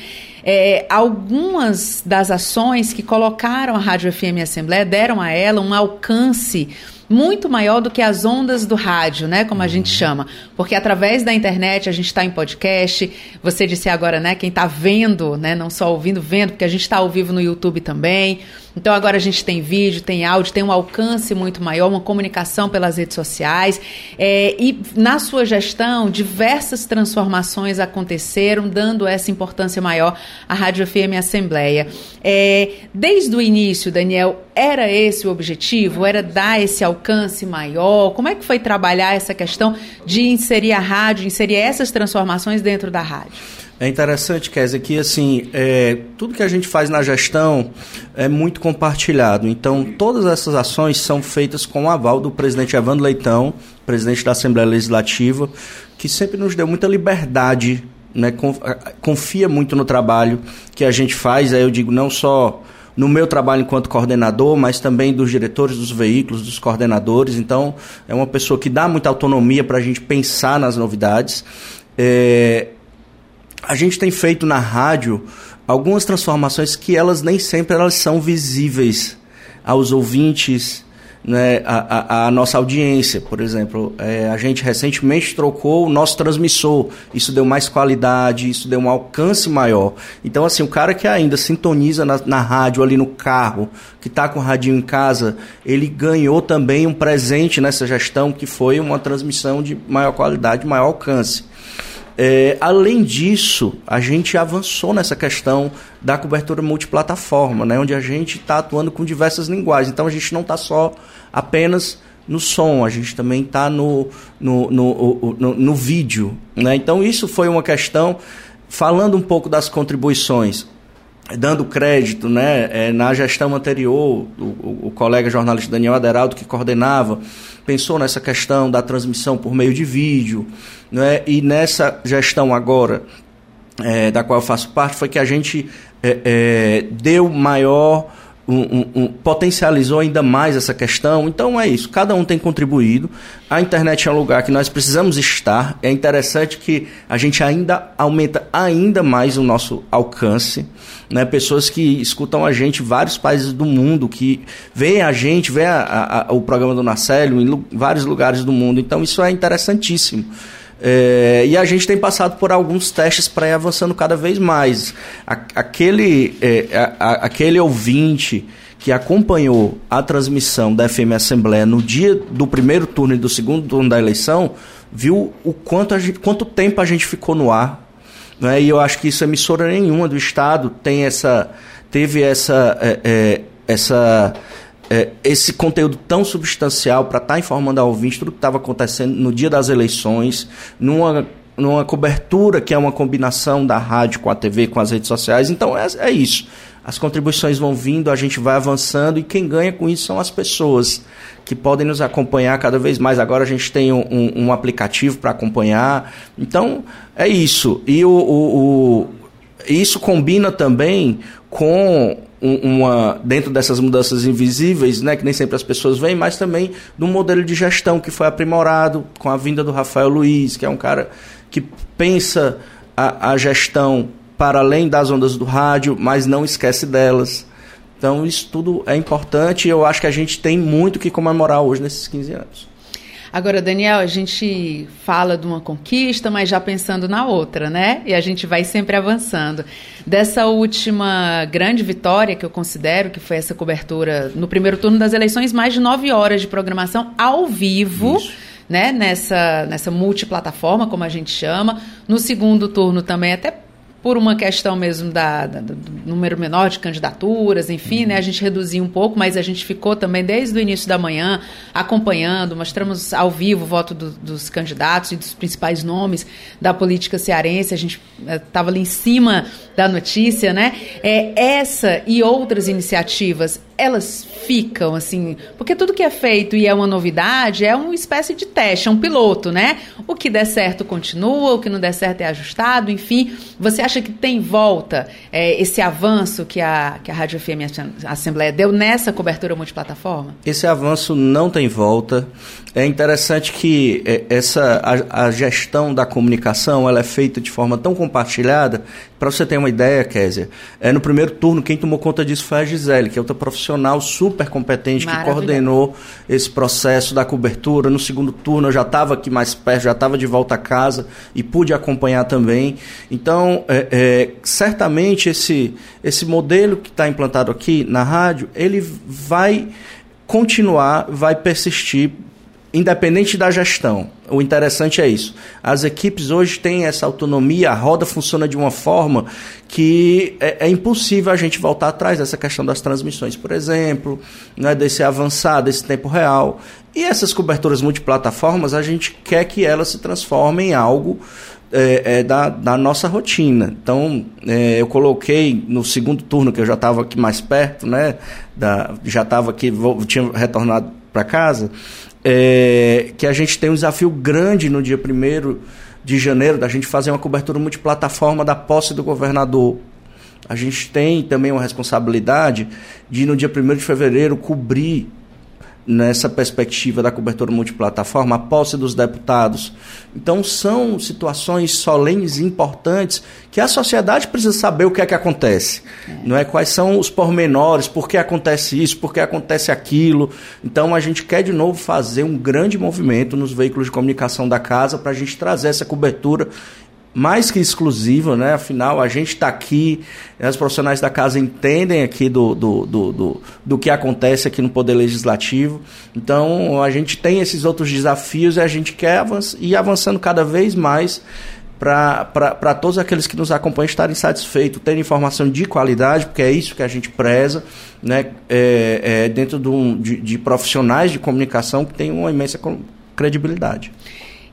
é, algumas das ações que colocaram a Rádio FM Assembleia deram a ela um alcance muito maior do que as ondas do rádio, né? Como a gente uhum. chama. Porque através da internet a gente está em podcast. Você disse agora, né? Quem está vendo, né? Não só ouvindo, vendo, porque a gente está ao vivo no YouTube também. Então agora a gente tem vídeo, tem áudio, tem um alcance muito maior, uma comunicação pelas redes sociais. É, e na sua gestão, diversas transformações aconteceram, dando essa importância maior à Rádio FM Assembleia. É, desde o início, Daniel, era esse o objetivo? Era dar esse alcance maior? Como é que foi trabalhar essa questão de inserir a rádio, inserir essas transformações dentro da rádio? É interessante, Kézia, que assim, é, tudo que a gente faz na gestão é muito compartilhado. Então, todas essas ações são feitas com o aval do presidente Evandro Leitão, presidente da Assembleia Legislativa, que sempre nos deu muita liberdade, né, confia muito no trabalho que a gente faz. Aí eu digo, não só no meu trabalho enquanto coordenador, mas também dos diretores dos veículos, dos coordenadores. Então, é uma pessoa que dá muita autonomia para a gente pensar nas novidades. É, a gente tem feito na rádio algumas transformações que elas nem sempre elas são visíveis aos ouvintes, né, a, a, a nossa audiência. Por exemplo, é, a gente recentemente trocou o nosso transmissor. Isso deu mais qualidade, isso deu um alcance maior. Então, assim, o cara que ainda sintoniza na, na rádio ali no carro, que está com o radinho em casa, ele ganhou também um presente nessa gestão que foi uma transmissão de maior qualidade, maior alcance. É, além disso, a gente avançou nessa questão da cobertura multiplataforma, né, onde a gente está atuando com diversas linguagens. Então a gente não está só apenas no som, a gente também está no no, no, no, no, vídeo. Né? Então isso foi uma questão, falando um pouco das contribuições dando crédito, né, é, na gestão anterior, o, o, colega jornalista Daniel Aderaldo, que coordenava, pensou nessa questão da transmissão por meio de vídeo, né, e nessa gestão agora, é, da qual eu faço parte, foi que a gente é, é deu maior um, um, potencializou ainda mais essa questão. Então é isso, cada um tem contribuído. A internet é um lugar que nós precisamos estar. É interessante que a gente ainda aumenta ainda mais o nosso alcance. Né? Pessoas que escutam a gente, vários países do mundo, que veem a gente, veem a, a, o programa do Nacélio em vários lugares do mundo. Então isso é interessantíssimo. É, e a gente tem passado por alguns testes para ir avançando cada vez mais. aquele, é, a, aquele ouvinte que acompanhou a transmissão da FM Assembleia no dia do primeiro turno e do segundo turno da eleição, viu o quanto, gente, quanto tempo a gente ficou no ar. Né? E eu acho que isso emissora nenhuma do Estado tem essa, teve essa, é, é essa é, esse conteúdo tão substancial para estar tá informando ao ouvinte tudo que estava acontecendo no dia das eleições, numa, numa cobertura que é uma combinação da rádio com a TV, com as redes sociais. Então é, é isso. As contribuições vão vindo, a gente vai avançando e quem ganha com isso são as pessoas que podem nos acompanhar cada vez mais. Agora a gente tem um, um, um aplicativo para acompanhar. Então é isso. E o, o, o isso combina também com uma dentro dessas mudanças invisíveis, né, que nem sempre as pessoas veem, mas também do modelo de gestão que foi aprimorado com a vinda do Rafael Luiz, que é um cara que pensa a, a gestão para além das ondas do rádio, mas não esquece delas. Então isso tudo é importante e eu acho que a gente tem muito que comemorar hoje nesses 15 anos. Agora, Daniel, a gente fala de uma conquista, mas já pensando na outra, né? E a gente vai sempre avançando. Dessa última grande vitória, que eu considero que foi essa cobertura no primeiro turno das eleições, mais de nove horas de programação ao vivo. Isso. Né, nessa, nessa multiplataforma, como a gente chama. No segundo turno também, até por uma questão mesmo da, da, do número menor de candidaturas, enfim, né, a gente reduziu um pouco, mas a gente ficou também desde o início da manhã acompanhando, mostramos ao vivo o voto do, dos candidatos e dos principais nomes da política cearense, a gente estava eh, ali em cima da notícia, né? É, essa e outras iniciativas elas ficam assim, porque tudo que é feito e é uma novidade é uma espécie de teste, é um piloto, né? O que der certo continua, o que não der certo é ajustado, enfim. Você acha que tem volta é, esse avanço que a, que a Rádio FM Assembleia deu nessa cobertura multiplataforma? Esse avanço não tem volta. É interessante que é, essa a, a gestão da comunicação ela é feita de forma tão compartilhada. Para você ter uma ideia, Késia, é, no primeiro turno quem tomou conta disso foi a Gisele, que é outra profissional profissional super competente que coordenou esse processo da cobertura. No segundo turno eu já estava aqui mais perto, já estava de volta a casa e pude acompanhar também. Então, é, é, certamente esse, esse modelo que está implantado aqui na rádio, ele vai continuar, vai persistir independente da gestão. O interessante é isso. As equipes hoje têm essa autonomia, a roda funciona de uma forma que é, é impossível a gente voltar atrás dessa questão das transmissões, por exemplo, né, desse avançar, desse tempo real. E essas coberturas multiplataformas, a gente quer que elas se transformem em algo é, é, da, da, nossa rotina. Então, é, eu coloquei no segundo turno, que eu já estava aqui mais perto, né? Da, já estava aqui, vou, tinha retornado para casa, é, que a gente tem um desafio grande no dia 1 de janeiro da gente fazer uma cobertura multiplataforma da posse do governador. A gente tem também uma responsabilidade de, no dia 1 de fevereiro, cobrir nessa perspectiva da cobertura multiplataforma, a posse dos deputados. Então, são situações solenes e importantes que a sociedade precisa saber o que é que acontece. É. Não é quais são os pormenores, por que acontece isso, por que acontece aquilo. Então, a gente quer de novo fazer um grande movimento nos veículos de comunicação da casa para a gente trazer essa cobertura mais que exclusiva, né? Afinal, a gente está aqui, os profissionais da casa entendem aqui do, do, do, do, do que acontece aqui no Poder Legislativo. Então, a gente tem esses outros desafios e a gente quer avanç ir avançando cada vez mais para todos aqueles que nos acompanham estarem satisfeitos, terem informação de qualidade, porque é isso que a gente preza, né? É, é dentro de, de, de profissionais de comunicação que têm uma imensa credibilidade.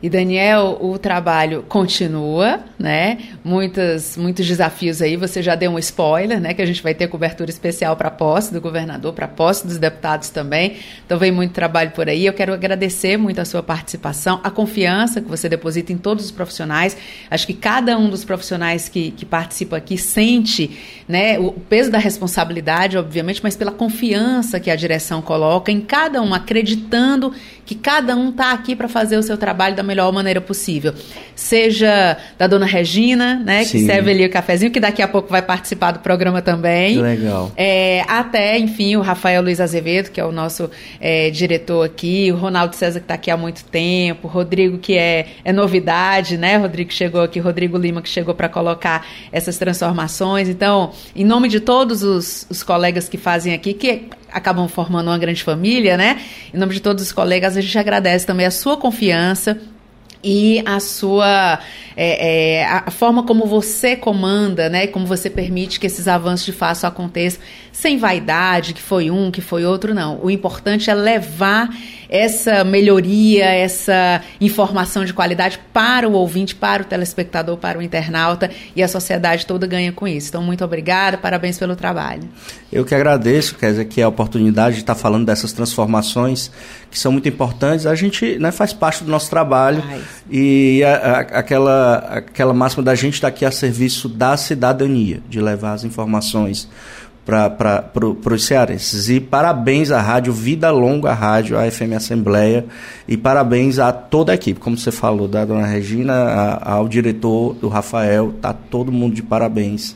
E Daniel, o trabalho continua, né? Muitas, muitos desafios aí. Você já deu um spoiler, né? Que a gente vai ter cobertura especial para a posse do governador, para a posse dos deputados também. Então vem muito trabalho por aí. Eu quero agradecer muito a sua participação, a confiança que você deposita em todos os profissionais. Acho que cada um dos profissionais que, que participa aqui sente, né? O peso da responsabilidade, obviamente, mas pela confiança que a direção coloca em cada um, acreditando que cada um está aqui para fazer o seu trabalho da melhor maneira possível. Seja da dona Regina, né, Sim. que serve ali o cafezinho, que daqui a pouco vai participar do programa também. Que legal. É, até, enfim, o Rafael Luiz Azevedo, que é o nosso é, diretor aqui, o Ronaldo César, que está aqui há muito tempo, o Rodrigo, que é, é novidade, né? Rodrigo chegou aqui, Rodrigo Lima, que chegou para colocar essas transformações. Então, em nome de todos os, os colegas que fazem aqui, que acabam formando uma grande família, né? Em nome de todos os colegas, a gente agradece também a sua confiança e a sua é, é, a forma como você comanda, né, como você permite que esses avanços de fato aconteçam sem vaidade, que foi um, que foi outro, não. O importante é levar essa melhoria, essa informação de qualidade para o ouvinte, para o telespectador, para o internauta e a sociedade toda ganha com isso. Então, muito obrigada, parabéns pelo trabalho. Eu que agradeço, quer dizer, que a oportunidade de estar falando dessas transformações que são muito importantes. A gente né, faz parte do nosso trabalho Ai. e a, a, aquela, aquela máxima da gente estar aqui a serviço da cidadania, de levar as informações para pro, os cearenses. E parabéns à rádio, vida longa à rádio, à FM Assembleia, e parabéns a toda a equipe, como você falou, da dona Regina, a, ao diretor, do Rafael, tá todo mundo de parabéns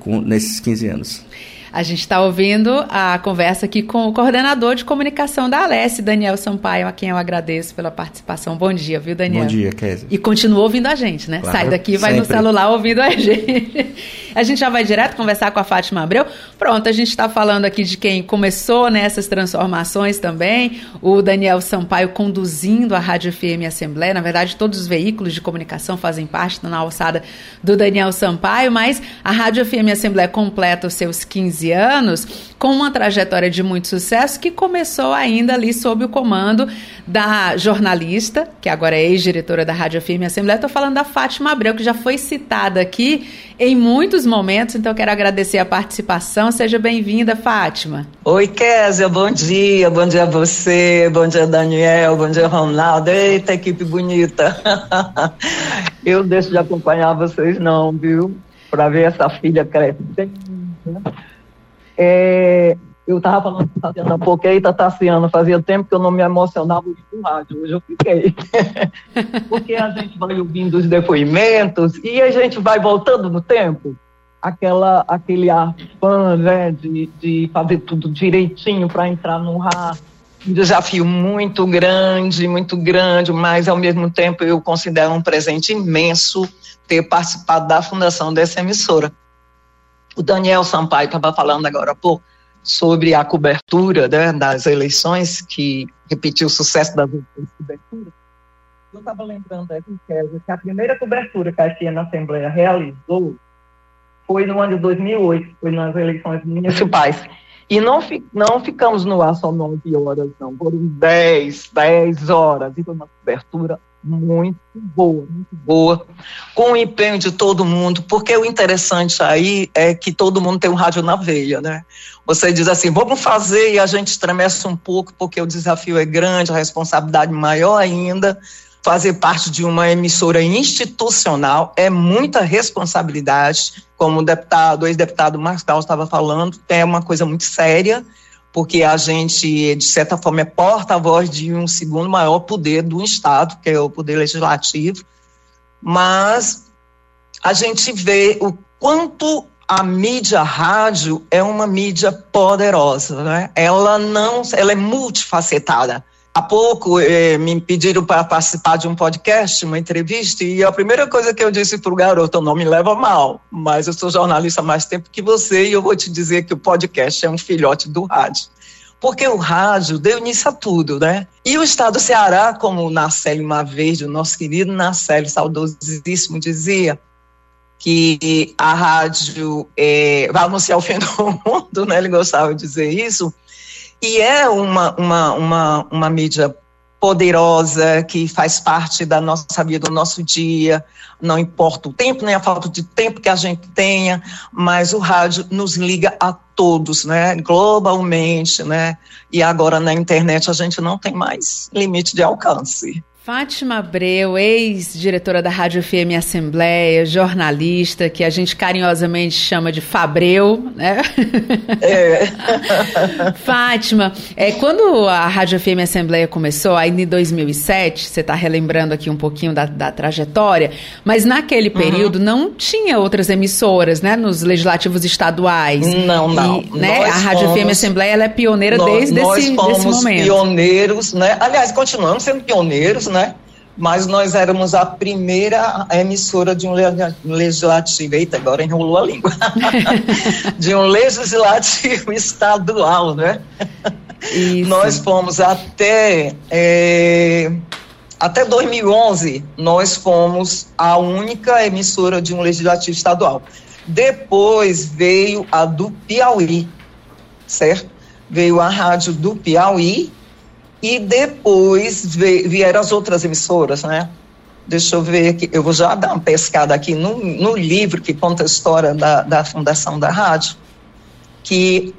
com, nesses 15 anos. A gente está ouvindo a conversa aqui com o coordenador de comunicação da Alesse, Daniel Sampaio, a quem eu agradeço pela participação. Bom dia, viu, Daniel? Bom dia, Kézia. E continua ouvindo a gente, né? Claro, Sai daqui, vai sempre. no celular ouvindo a gente. A gente já vai direto conversar com a Fátima Abreu. Pronto, a gente está falando aqui de quem começou nessas transformações também, o Daniel Sampaio conduzindo a Rádio FM Assembleia. Na verdade, todos os veículos de comunicação fazem parte, estão na alçada do Daniel Sampaio, mas a Rádio FM Assembleia completa os seus 15 anos com uma trajetória de muito sucesso que começou ainda ali sob o comando da jornalista, que agora é ex-diretora da Rádio FM Assembleia. Estou falando da Fátima Abreu, que já foi citada aqui em muitos momentos, então quero agradecer a participação. Seja bem-vinda, Fátima. Oi, Kézia, bom dia. Bom dia a você, bom dia, Daniel, bom dia, Ronaldo. Eita, equipe bonita. Eu deixo de acompanhar vocês, não, viu? Para ver essa filha crescendo. É, eu estava falando com Tatiana há pouco, eita, Tassiana, fazia tempo que eu não me emocionava no rádio, hoje eu fiquei. Porque a gente vai ouvindo os depoimentos e a gente vai voltando no tempo, aquela, aquele ar fã, né, de, de fazer tudo direitinho para entrar no rádio. Um desafio muito grande, muito grande, mas ao mesmo tempo eu considero um presente imenso ter participado da fundação dessa emissora. O Daniel Sampaio estava falando agora pouco sobre a cobertura né, das eleições, que repetiu o sucesso das coberturas. Eu estava lembrando aqui, que a primeira cobertura que a FIA na Assembleia realizou foi no ano de 2008, foi nas eleições municipais. E não, fi, não ficamos no ar só nove horas, não. Foram dez, dez horas. E foi uma cobertura muito boa, muito boa, com o empenho de todo mundo, porque o interessante aí é que todo mundo tem um rádio na veia, né? Você diz assim, vamos fazer e a gente estremece um pouco, porque o desafio é grande, a responsabilidade maior ainda. Fazer parte de uma emissora institucional é muita responsabilidade, como o deputado, ex-deputado Marcos estava falando, é uma coisa muito séria, porque a gente, de certa forma, é porta-voz de um segundo maior poder do Estado, que é o poder legislativo, mas a gente vê o quanto a mídia rádio é uma mídia poderosa, né? Ela não, ela é multifacetada. Há pouco eh, me pediram para participar de um podcast, uma entrevista, e a primeira coisa que eu disse para o garoto, não me leva mal, mas eu sou jornalista há mais tempo que você e eu vou te dizer que o podcast é um filhote do rádio. Porque o rádio deu início a tudo, né? E o estado do Ceará, como o Nacélio Verde, o nosso querido Nacélio, saudosíssimo, dizia, que a rádio é, vai anunciar o fim do mundo, né? Ele gostava de dizer isso e é uma, uma, uma, uma mídia poderosa que faz parte da nossa vida, do nosso dia, não importa o tempo, nem a falta de tempo que a gente tenha, mas o rádio nos liga a todos, né, globalmente, né, e agora na internet a gente não tem mais limite de alcance. Fátima Abreu, ex-diretora da Rádio FM Assembleia, jornalista, que a gente carinhosamente chama de Fabreu, né? É. Fátima, é, quando a Rádio FM Assembleia começou, ainda em 2007, você está relembrando aqui um pouquinho da, da, trajetória, mas naquele uhum. período uhum. não tinha outras emissoras, né, nos legislativos estaduais. Não, não. E, né, a Rádio fomos, FM Assembleia é pioneira nós, desde nós esse, fomos desse momento. pioneiros, né? Aliás, continuamos sendo pioneiros, né? Mas nós éramos a primeira emissora de um legislativo. Eita, agora enrolou a língua. de um legislativo estadual, né? Isso. Nós fomos até. É, até 2011, nós fomos a única emissora de um legislativo estadual. Depois veio a do Piauí, certo? Veio a rádio do Piauí, e depois vieram as outras emissoras, né? Deixa eu ver aqui, eu vou já dar uma pescada aqui no, no livro que conta a história da, da fundação da rádio, que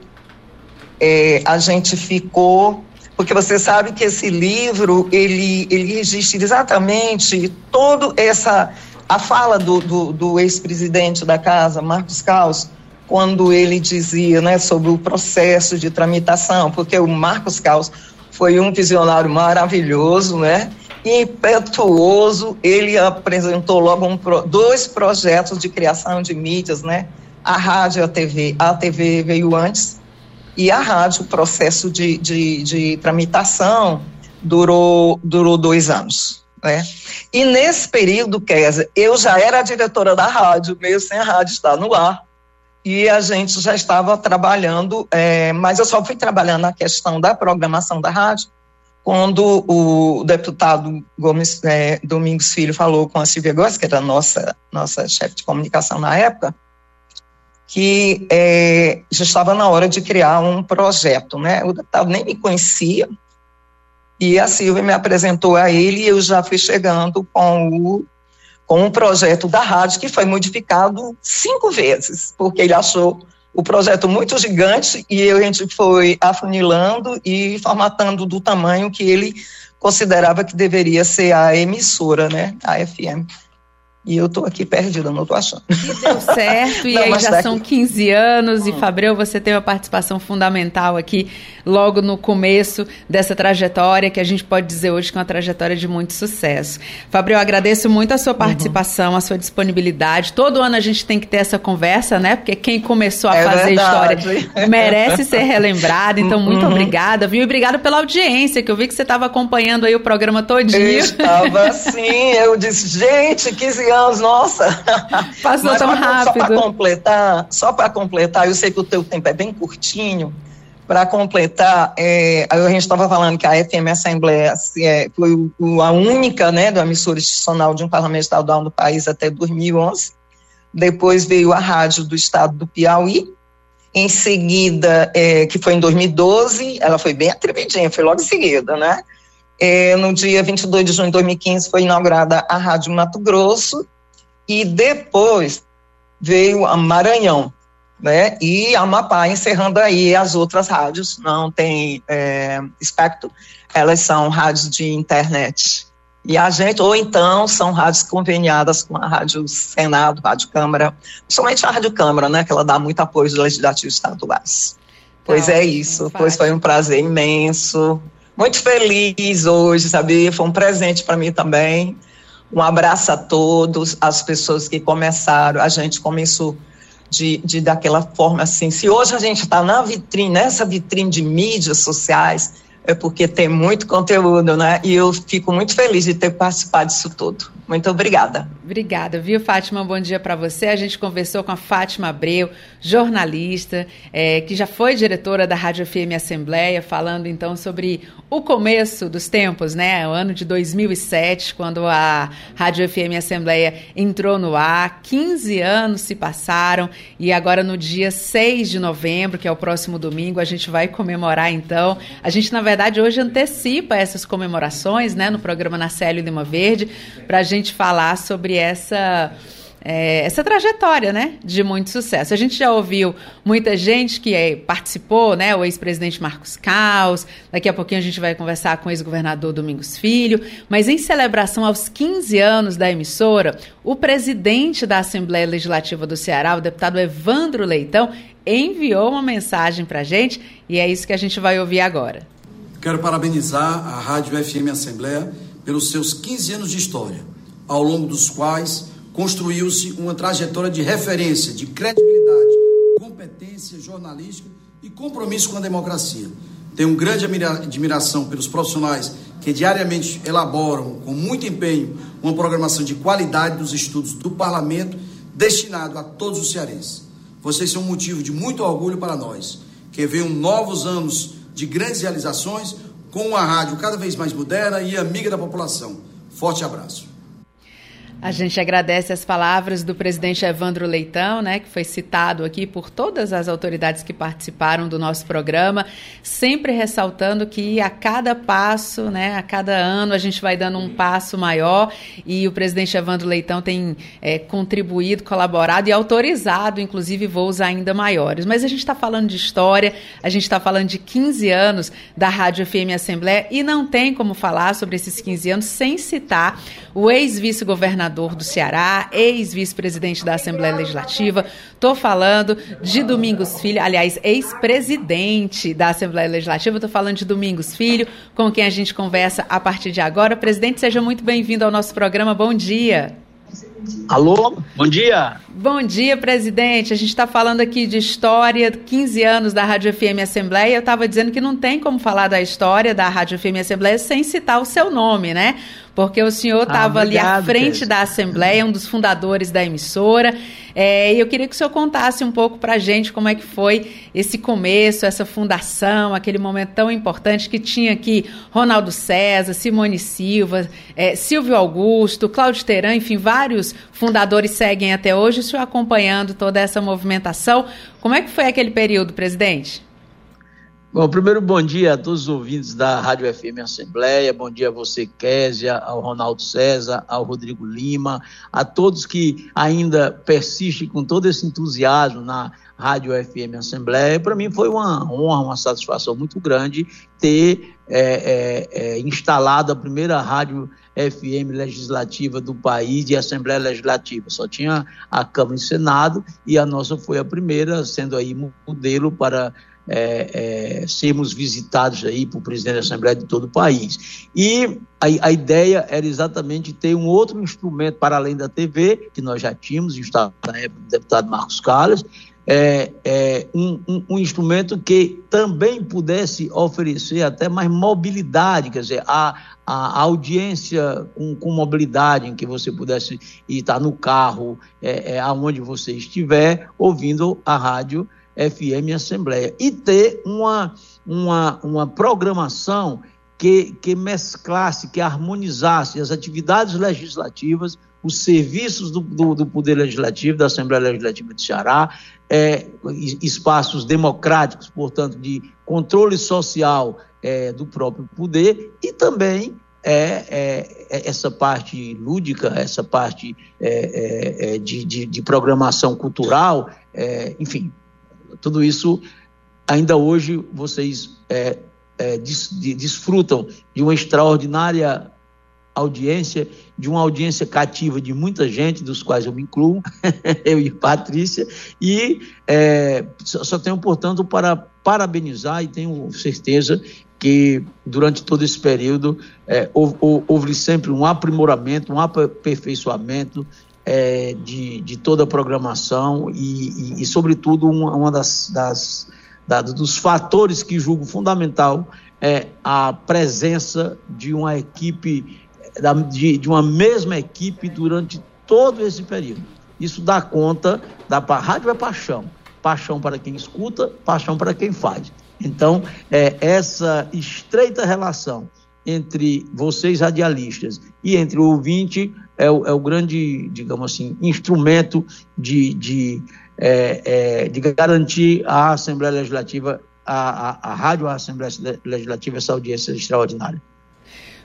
é, a gente ficou porque você sabe que esse livro ele ele registra exatamente todo essa a fala do, do, do ex-presidente da casa Marcos Caos quando ele dizia né sobre o processo de tramitação porque o Marcos Caos foi um visionário maravilhoso né impetuoso ele apresentou logo um, dois projetos de criação de mídias né a rádio e a TV a TV veio antes e a rádio, o processo de, de, de tramitação durou, durou dois anos. Né? E nesse período, Kézia, eu já era diretora da rádio, meio sem a rádio estar no ar, e a gente já estava trabalhando, é, mas eu só fui trabalhando na questão da programação da rádio quando o deputado Gomes é, Domingos Filho falou com a Silvia Góes, que era nossa nossa chefe de comunicação na época, que é, já estava na hora de criar um projeto, né? O deputado nem me conhecia, e a Silvia me apresentou a ele e eu já fui chegando com o com um projeto da rádio que foi modificado cinco vezes, porque ele achou o projeto muito gigante e a gente foi afunilando e formatando do tamanho que ele considerava que deveria ser a emissora, né, a FM. E eu estou aqui perdida, não estou achando. E deu certo, e não, aí já daqui... são 15 anos, hum. e Fabreu, você teve uma participação fundamental aqui, logo no começo dessa trajetória, que a gente pode dizer hoje que é uma trajetória de muito sucesso. Fabreu, agradeço muito a sua uhum. participação, uhum. a sua disponibilidade. Todo ano a gente tem que ter essa conversa, né? Porque quem começou a é fazer verdade. história merece ser relembrado. Então, muito uhum. obrigada, viu? E obrigada pela audiência, que eu vi que você estava acompanhando aí o programa todinho. Eu estava sim, eu disse, gente, 15 anos, nossa. Passou Mas, tão rápido. Só para completar, só para completar, eu sei que o teu tempo é bem curtinho. Para completar, é, a gente estava falando que a FM Assembleia é, foi a única né, do emissora institucional de um parlamento estadual no país até 2011. Depois veio a rádio do estado do Piauí. Em seguida, é, que foi em 2012, ela foi bem atrevidinha, foi logo em seguida, né? É, no dia 22 de junho de 2015 foi inaugurada a Rádio Mato Grosso e depois veio a Maranhão, né? E Amapá encerrando aí as outras rádios, não tem é, espectro, elas são rádios de internet. E a gente, ou então são rádios conveniadas com a Rádio Senado, Rádio Câmara, principalmente a Rádio Câmara, né? Que ela dá muito apoio aos legislativos estaduais. Pois é isso, pois foi um prazer imenso muito feliz hoje, sabe? Foi um presente para mim também. Um abraço a todos, as pessoas que começaram. A gente começou de, de daquela forma assim. Se hoje a gente está na vitrine, nessa vitrine de mídias sociais, é porque tem muito conteúdo, né? E eu fico muito feliz de ter participado disso tudo. Muito obrigada. Obrigada, viu, Fátima? Bom dia para você. A gente conversou com a Fátima Abreu, jornalista, é, que já foi diretora da Rádio FM Assembleia, falando então sobre o começo dos tempos, né? O ano de 2007, quando a Rádio FM Assembleia entrou no ar. 15 anos se passaram e agora no dia 6 de novembro, que é o próximo domingo, a gente vai comemorar então. A gente, na verdade, hoje antecipa essas comemorações, né, no programa Na Lima Verde, para a gente falar sobre essa. É, essa trajetória, né, de muito sucesso. A gente já ouviu muita gente que é, participou, né, o ex-presidente Marcos Caos, daqui a pouquinho a gente vai conversar com o ex-governador Domingos Filho, mas em celebração aos 15 anos da emissora, o presidente da Assembleia Legislativa do Ceará, o deputado Evandro Leitão, enviou uma mensagem para a gente e é isso que a gente vai ouvir agora. Quero parabenizar a Rádio FM Assembleia pelos seus 15 anos de história ao longo dos quais construiu-se uma trajetória de referência, de credibilidade, competência jornalística e compromisso com a democracia. Tenho grande admiração pelos profissionais que diariamente elaboram com muito empenho uma programação de qualidade dos estudos do parlamento destinado a todos os cearenses. Vocês são um motivo de muito orgulho para nós, que venham novos anos de grandes realizações com uma rádio cada vez mais moderna e amiga da população. Forte abraço. A gente agradece as palavras do presidente Evandro Leitão, né, que foi citado aqui por todas as autoridades que participaram do nosso programa, sempre ressaltando que a cada passo, né, a cada ano a gente vai dando um passo maior e o presidente Evandro Leitão tem é, contribuído, colaborado e autorizado, inclusive, voos ainda maiores. Mas a gente está falando de história, a gente está falando de 15 anos da Rádio FM Assembleia e não tem como falar sobre esses 15 anos sem citar o ex-vice-governador do Ceará, ex-vice-presidente da Assembleia Legislativa. Estou falando de Domingos Filho, aliás, ex-presidente da Assembleia Legislativa. Estou falando de Domingos Filho, com quem a gente conversa a partir de agora. Presidente, seja muito bem-vindo ao nosso programa. Bom dia. Alô, bom dia. Bom dia, presidente. A gente está falando aqui de história, 15 anos da Rádio FM Assembleia. Eu estava dizendo que não tem como falar da história da Rádio FM Assembleia sem citar o seu nome, né? porque o senhor estava ah, ali à frente da Assembleia, um dos fundadores da emissora. É, e eu queria que o senhor contasse um pouco para a gente como é que foi esse começo, essa fundação, aquele momento tão importante que tinha aqui Ronaldo César, Simone Silva, é, Silvio Augusto, Cláudio Teran, enfim, vários fundadores seguem até hoje. O senhor acompanhando toda essa movimentação. Como é que foi aquele período, presidente? Bom, primeiro bom dia a todos os ouvintes da Rádio FM Assembleia, bom dia a você, Késia, ao Ronaldo César, ao Rodrigo Lima, a todos que ainda persistem com todo esse entusiasmo na Rádio FM Assembleia. Para mim foi uma honra, uma satisfação muito grande ter é, é, é, instalado a primeira rádio FM legislativa do país de Assembleia Legislativa. Só tinha a Câmara e Senado e a nossa foi a primeira, sendo aí modelo para é, é, sermos visitados aí por presidente da Assembleia de todo o país. E a, a, ideia era exatamente ter um outro instrumento para além da TV, que nós já tínhamos, instalado na época do deputado Marcos Callas, é, é um, um, um, instrumento que também pudesse oferecer até mais mobilidade, quer dizer, a, a audiência com, com mobilidade, em que você pudesse estar no carro, é, é, aonde você estiver, ouvindo a rádio FM Assembleia. E ter uma, uma, uma programação que, que mesclasse, que harmonizasse as atividades legislativas, os serviços do, do, do Poder Legislativo, da Assembleia Legislativa de Ceará, é, espaços democráticos, portanto, de controle social é, do próprio poder e também é, é, é essa parte lúdica, essa parte é, é, de, de, de, programação cultural, enfim, tudo isso, ainda hoje, vocês des, de, desfrutam de uma extraordinária audiência, de uma audiência cativa de muita gente, dos quais eu me incluo, eu e Patrícia, e é, só tenho, portanto, para parabenizar e tenho certeza que durante todo esse período é, houve, sempre um aprimoramento, um aperfeiçoamento é, de, de toda a programação e, e, e sobretudo, uma, uma das, das da, dos fatores que julgo fundamental é a presença de uma equipe, de, de uma mesma equipe durante todo esse período. Isso dá conta da rádio é paixão, paixão para quem escuta, paixão para quem faz. Então, é, essa estreita relação entre vocês radialistas e entre o ouvinte é o, é o grande, digamos assim, instrumento de, de, é, é, de garantir à Assembleia Legislativa, a, a, Rádio Assembleia Legislativa, essa audiência extraordinária.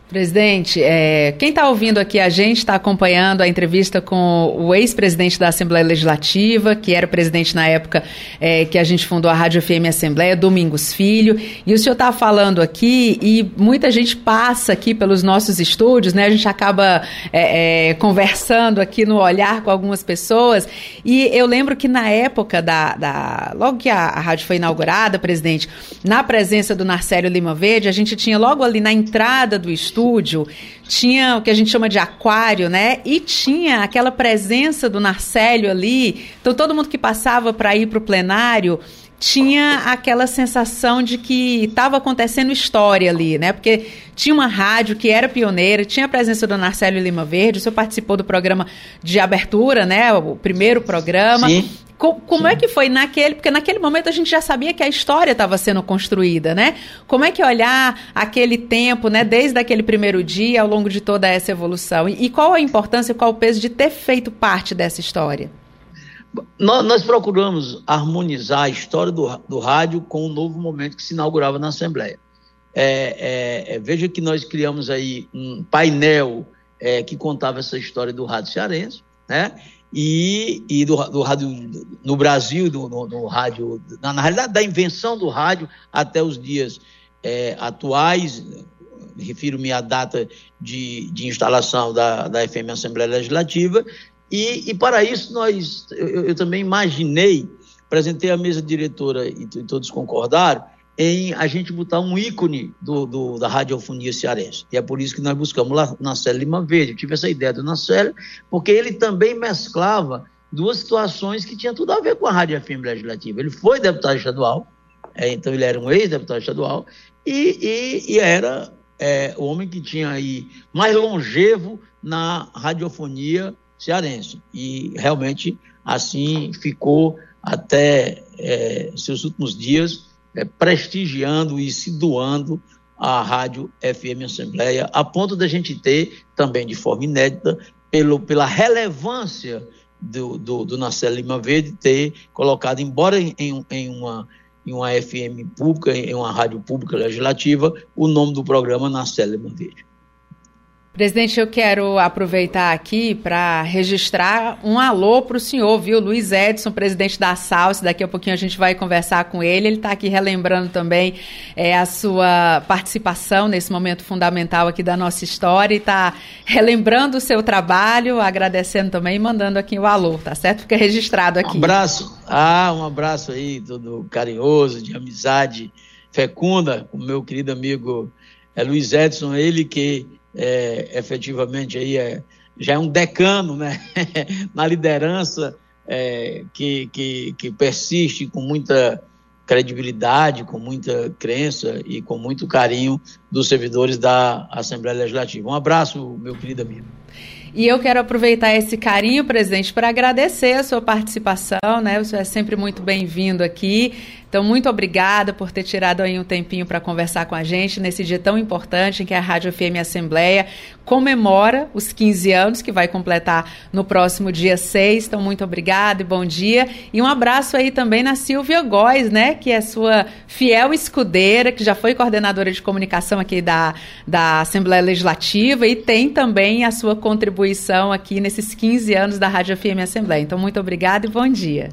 Presidente, é, quem está ouvindo aqui a gente está acompanhando a entrevista com o ex-presidente da Assembleia Legislativa, que era presidente na época é, que a gente fundou a Rádio FM Assembleia, Domingos Filho. E o senhor está falando aqui e muita gente passa aqui pelos nossos estúdios, né? A gente acaba é, é, conversando aqui no olhar com algumas pessoas. E eu lembro que na época da. da logo que a, a rádio foi inaugurada, presidente, na presença do Narcélio Lima Verde, a gente tinha logo ali na entrada do estúdio estúdio, tinha o que a gente chama de aquário, né? E tinha aquela presença do Narcélio ali. Então todo mundo que passava para ir para o plenário tinha aquela sensação de que estava acontecendo história ali, né? Porque tinha uma rádio que era pioneira, tinha a presença do Narcélio Lima Verde, o senhor participou do programa de abertura, né? O primeiro programa. Sim. Como é que foi naquele? Porque naquele momento a gente já sabia que a história estava sendo construída, né? Como é que olhar aquele tempo, né? Desde aquele primeiro dia, ao longo de toda essa evolução? E, e qual a importância, qual o peso de ter feito parte dessa história? Nós, procuramos harmonizar a história do, do rádio com o novo momento que se inaugurava na Assembleia. É, é, é, veja que nós criamos aí um painel é, que contava essa história do rádio cearense, né? E, e do, do rádio no Brasil, do, no, no rádio, na, na, realidade, da invenção do rádio até os dias é, atuais, refiro-me à data de, de instalação da, da FM Assembleia Legislativa, e, e para isso nós, eu, eu, também imaginei, apresentei a mesa diretora e, e, todos concordaram, em a gente botar um ícone do, do, da radiofonia cearense. E é por isso que nós buscamos lá na Célia Lima Verde. Eu tive essa ideia do Nacélio, porque ele também mesclava duas situações que tinham tudo a ver com a Rádio FM Legislativa. Ele foi deputado estadual, é, então ele era um ex-deputado estadual, e, e, e era é, o homem que tinha aí mais longevo na radiofonia cearense. E realmente assim ficou até é, seus últimos dias é, prestigiando e se doando à Rádio FM Assembleia, a ponto da gente ter, também de forma inédita, pelo, pela relevância do, do, do Lima Verde ter colocado, embora em, em, uma, em uma FM pública, em uma rádio pública legislativa, o nome do programa Nacel Lima Verde. Presidente, eu quero aproveitar aqui para registrar um alô para o senhor, viu? Luiz Edson, presidente da SALS. Daqui a pouquinho a gente vai conversar com ele. Ele está aqui relembrando também é, a sua participação nesse momento fundamental aqui da nossa história e está relembrando o seu trabalho, agradecendo também e mandando aqui o alô, tá certo? Fica registrado aqui. Um abraço. Ah, um abraço aí, todo carinhoso, de amizade fecunda, o meu querido amigo é, Luiz Edson, ele que é, efetivamente aí é, já é um decano né? na liderança é, que, que, que persiste com muita credibilidade, com muita crença e com muito carinho dos servidores da Assembleia Legislativa. Um abraço, meu querido amigo. E eu quero aproveitar esse carinho, presidente, para agradecer a sua participação, né? Você é sempre muito bem-vindo aqui. Então, muito obrigada por ter tirado aí um tempinho para conversar com a gente nesse dia tão importante em que a Rádio FM Assembleia comemora os 15 anos, que vai completar no próximo dia 6. Então, muito obrigada e bom dia. E um abraço aí também na Silvia Góes, né? Que é sua fiel escudeira, que já foi coordenadora de comunicação aqui da, da Assembleia Legislativa e tem também a sua contribuição aqui nesses 15 anos da Rádio FM Assembleia. Então, muito obrigada e bom dia.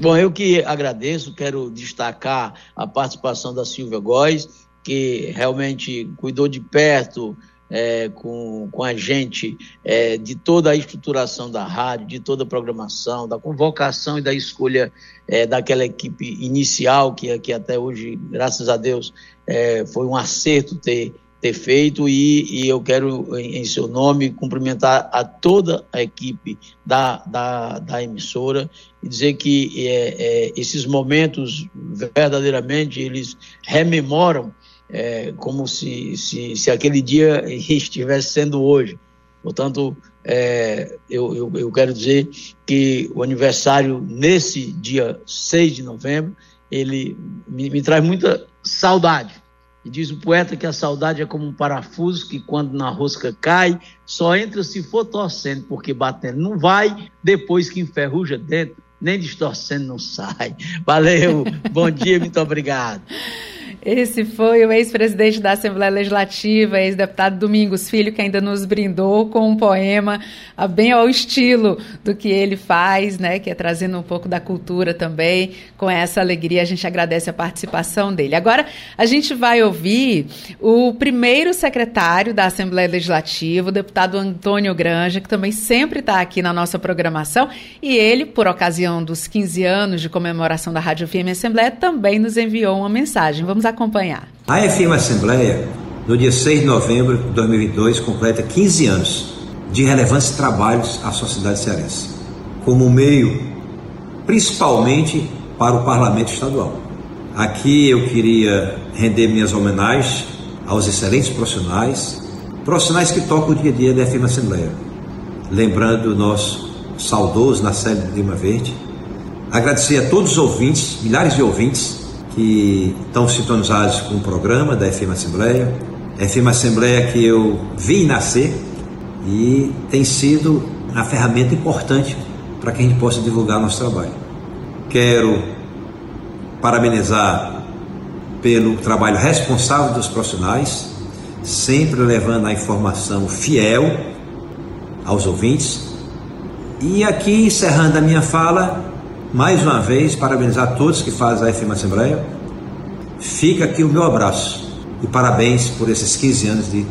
Bom, eu que agradeço, quero destacar a participação da Silvia Góes, que realmente cuidou de perto é, com, com a gente é, de toda a estruturação da rádio, de toda a programação, da convocação e da escolha é, daquela equipe inicial, que, que até hoje, graças a Deus, é, foi um acerto ter ter feito e, e eu quero, em, em, seu nome, cumprimentar a toda a equipe da, da, da emissora e dizer que é, é, esses momentos verdadeiramente eles rememoram é, como se, se, se aquele dia estivesse sendo hoje. Portanto, é, eu, eu, eu, quero dizer que o aniversário nesse dia 6 de novembro, ele me, me traz muita saudade e diz o poeta que a saudade é como um parafuso que, quando na rosca cai, só entra se for torcendo, porque batendo não vai, depois que enferruja dentro, nem distorcendo não sai. Valeu, bom dia, muito obrigado. Esse foi o ex-presidente da Assembleia Legislativa, ex-deputado Domingos Filho, que ainda nos brindou com um poema bem ao estilo do que ele faz, né, que é trazendo um pouco da cultura também. Com essa alegria, a gente agradece a participação dele. Agora, a gente vai ouvir o primeiro secretário da Assembleia Legislativa, o deputado Antônio Granja, que também sempre está aqui na nossa programação, e ele, por ocasião dos 15 anos de comemoração da Rádio FM Assembleia, também nos enviou uma mensagem. Vamos acompanhar. A FM Assembleia, no dia 6 de novembro de 2022, completa 15 anos de relevantes trabalhos à sociedade cearense, como meio, principalmente, para o Parlamento Estadual. Aqui eu queria render minhas homenagens aos excelentes profissionais, profissionais que tocam o dia a dia da FM Assembleia. Lembrando o nosso saudoso de Lima Verde. Agradecer a todos os ouvintes, milhares de ouvintes que estão sintonizados com o programa da FM Assembleia. FM Assembleia que eu vi nascer e tem sido uma ferramenta importante para que a gente possa divulgar nosso trabalho. Quero parabenizar pelo trabalho responsável dos profissionais, sempre levando a informação fiel aos ouvintes. E aqui, encerrando a minha fala, mais uma vez, parabenizar todos que fazem a FM Assembleia. Fica aqui o meu abraço e parabéns por esses 15 anos de.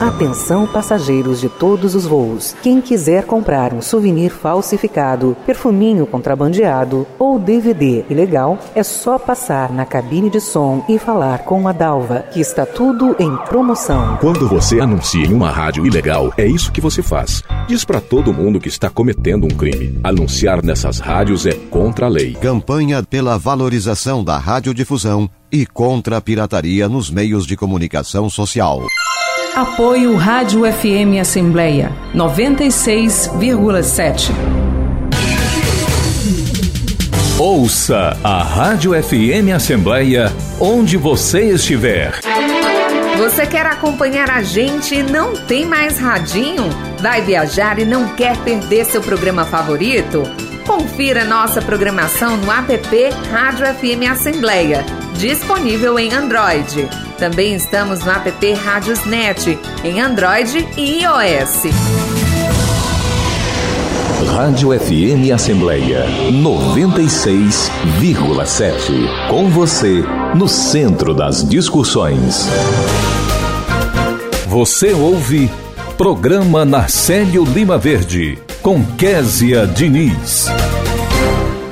Atenção passageiros de todos os voos. Quem quiser comprar um souvenir falsificado, perfuminho contrabandeado ou DVD ilegal, é só passar na cabine de som e falar com a Dalva, que está tudo em promoção. Quando você anuncia em uma rádio ilegal, é isso que você faz. Diz para todo mundo que está cometendo um crime. Anunciar nessas rádios é contra a lei. Campanha pela valorização da radiodifusão e contra a pirataria nos meios de comunicação social. Apoio Rádio FM Assembleia 96,7. Ouça a Rádio FM Assembleia onde você estiver. Você quer acompanhar a gente e não tem mais radinho? Vai viajar e não quer perder seu programa favorito? Confira nossa programação no app Rádio FM Assembleia, disponível em Android. Também estamos no app Rádiosnet, em Android e iOS. Rádio FM Assembleia 96,7. Com você, no centro das discussões. Você ouve Programa Narcélio Lima Verde, com Késia Diniz.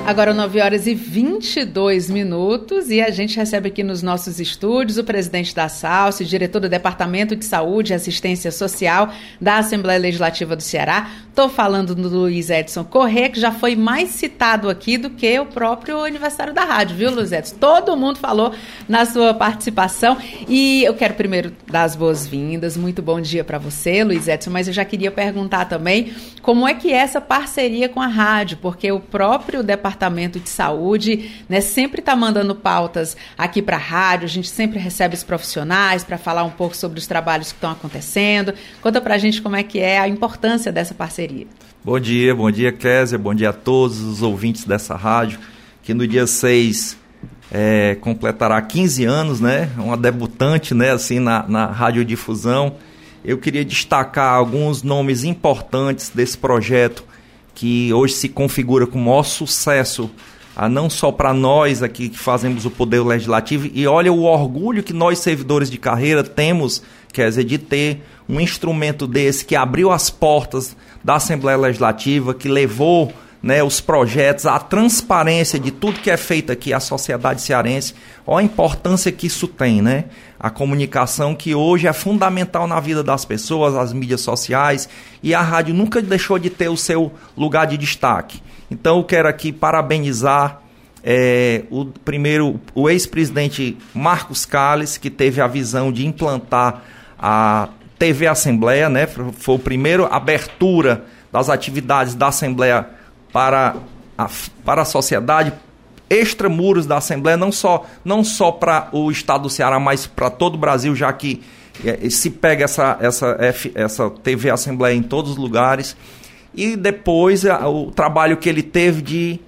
Agora 9 horas e 22 minutos e a gente recebe aqui nos nossos estúdios o presidente da SALSE, diretor do Departamento de Saúde e Assistência Social da Assembleia Legislativa do Ceará. Estou falando do Luiz Edson Corrêa, que já foi mais citado aqui do que o próprio aniversário da rádio, viu, Luiz Edson? Todo mundo falou na sua participação e eu quero primeiro dar as boas-vindas. Muito bom dia para você, Luiz Edson, mas eu já queria perguntar também como é que é essa parceria com a rádio, porque o próprio departamento Departamento de Saúde, né, sempre está mandando pautas aqui para a rádio, a gente sempre recebe os profissionais para falar um pouco sobre os trabalhos que estão acontecendo. Conta para a gente como é que é a importância dessa parceria. Bom dia, bom dia, Kézia, bom dia a todos os ouvintes dessa rádio, que no dia 6 é, completará 15 anos, né? Uma debutante, né, assim, na, na radiodifusão. Eu queria destacar alguns nomes importantes desse projeto que hoje se configura com o maior sucesso, ah, não só para nós aqui que fazemos o poder legislativo, e olha o orgulho que nós, servidores de carreira, temos, quer dizer, de ter um instrumento desse que abriu as portas da Assembleia Legislativa, que levou né, os projetos, a transparência de tudo que é feito aqui, a sociedade cearense, olha a importância que isso tem, né? A comunicação que hoje é fundamental na vida das pessoas, as mídias sociais, e a rádio nunca deixou de ter o seu lugar de destaque. Então eu quero aqui parabenizar é, o primeiro, o ex-presidente Marcos Calles, que teve a visão de implantar a TV Assembleia, né? Foi o primeiro abertura das atividades da Assembleia para a, para a sociedade, extramuros da Assembleia, não só, não só para o estado do Ceará, mas para todo o Brasil, já que é, se pega essa, essa, essa TV Assembleia em todos os lugares. E depois o trabalho que ele teve de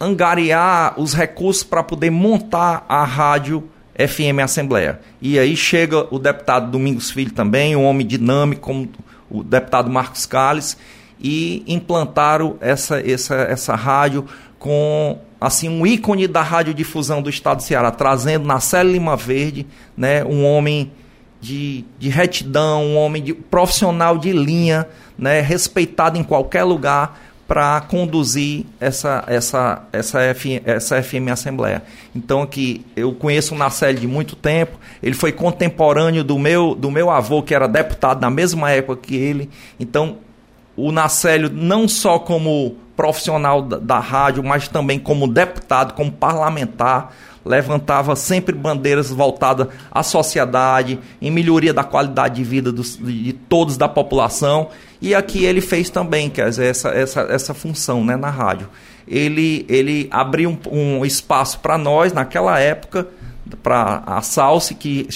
angariar os recursos para poder montar a rádio FM Assembleia. E aí chega o deputado Domingos Filho também, um homem dinâmico, como o deputado Marcos Calles, e implantaram essa, essa, essa rádio com assim um ícone da radiodifusão do estado do Ceará, trazendo na Célia Lima Verde né, um homem de, de retidão, um homem de, profissional de linha, né, respeitado em qualquer lugar para conduzir essa, essa, essa, F, essa FM Assembleia. Então aqui eu conheço o Nacelle de muito tempo, ele foi contemporâneo do meu, do meu avô, que era deputado na mesma época que ele. Então o Nacélio não só como profissional da, da rádio, mas também como deputado, como parlamentar, levantava sempre bandeiras voltadas à sociedade, em melhoria da qualidade de vida dos, de todos da população. E aqui ele fez também, quer dizer, essa, essa, essa função né, na rádio. Ele, ele abriu um, um espaço para nós naquela época, para a Salse, que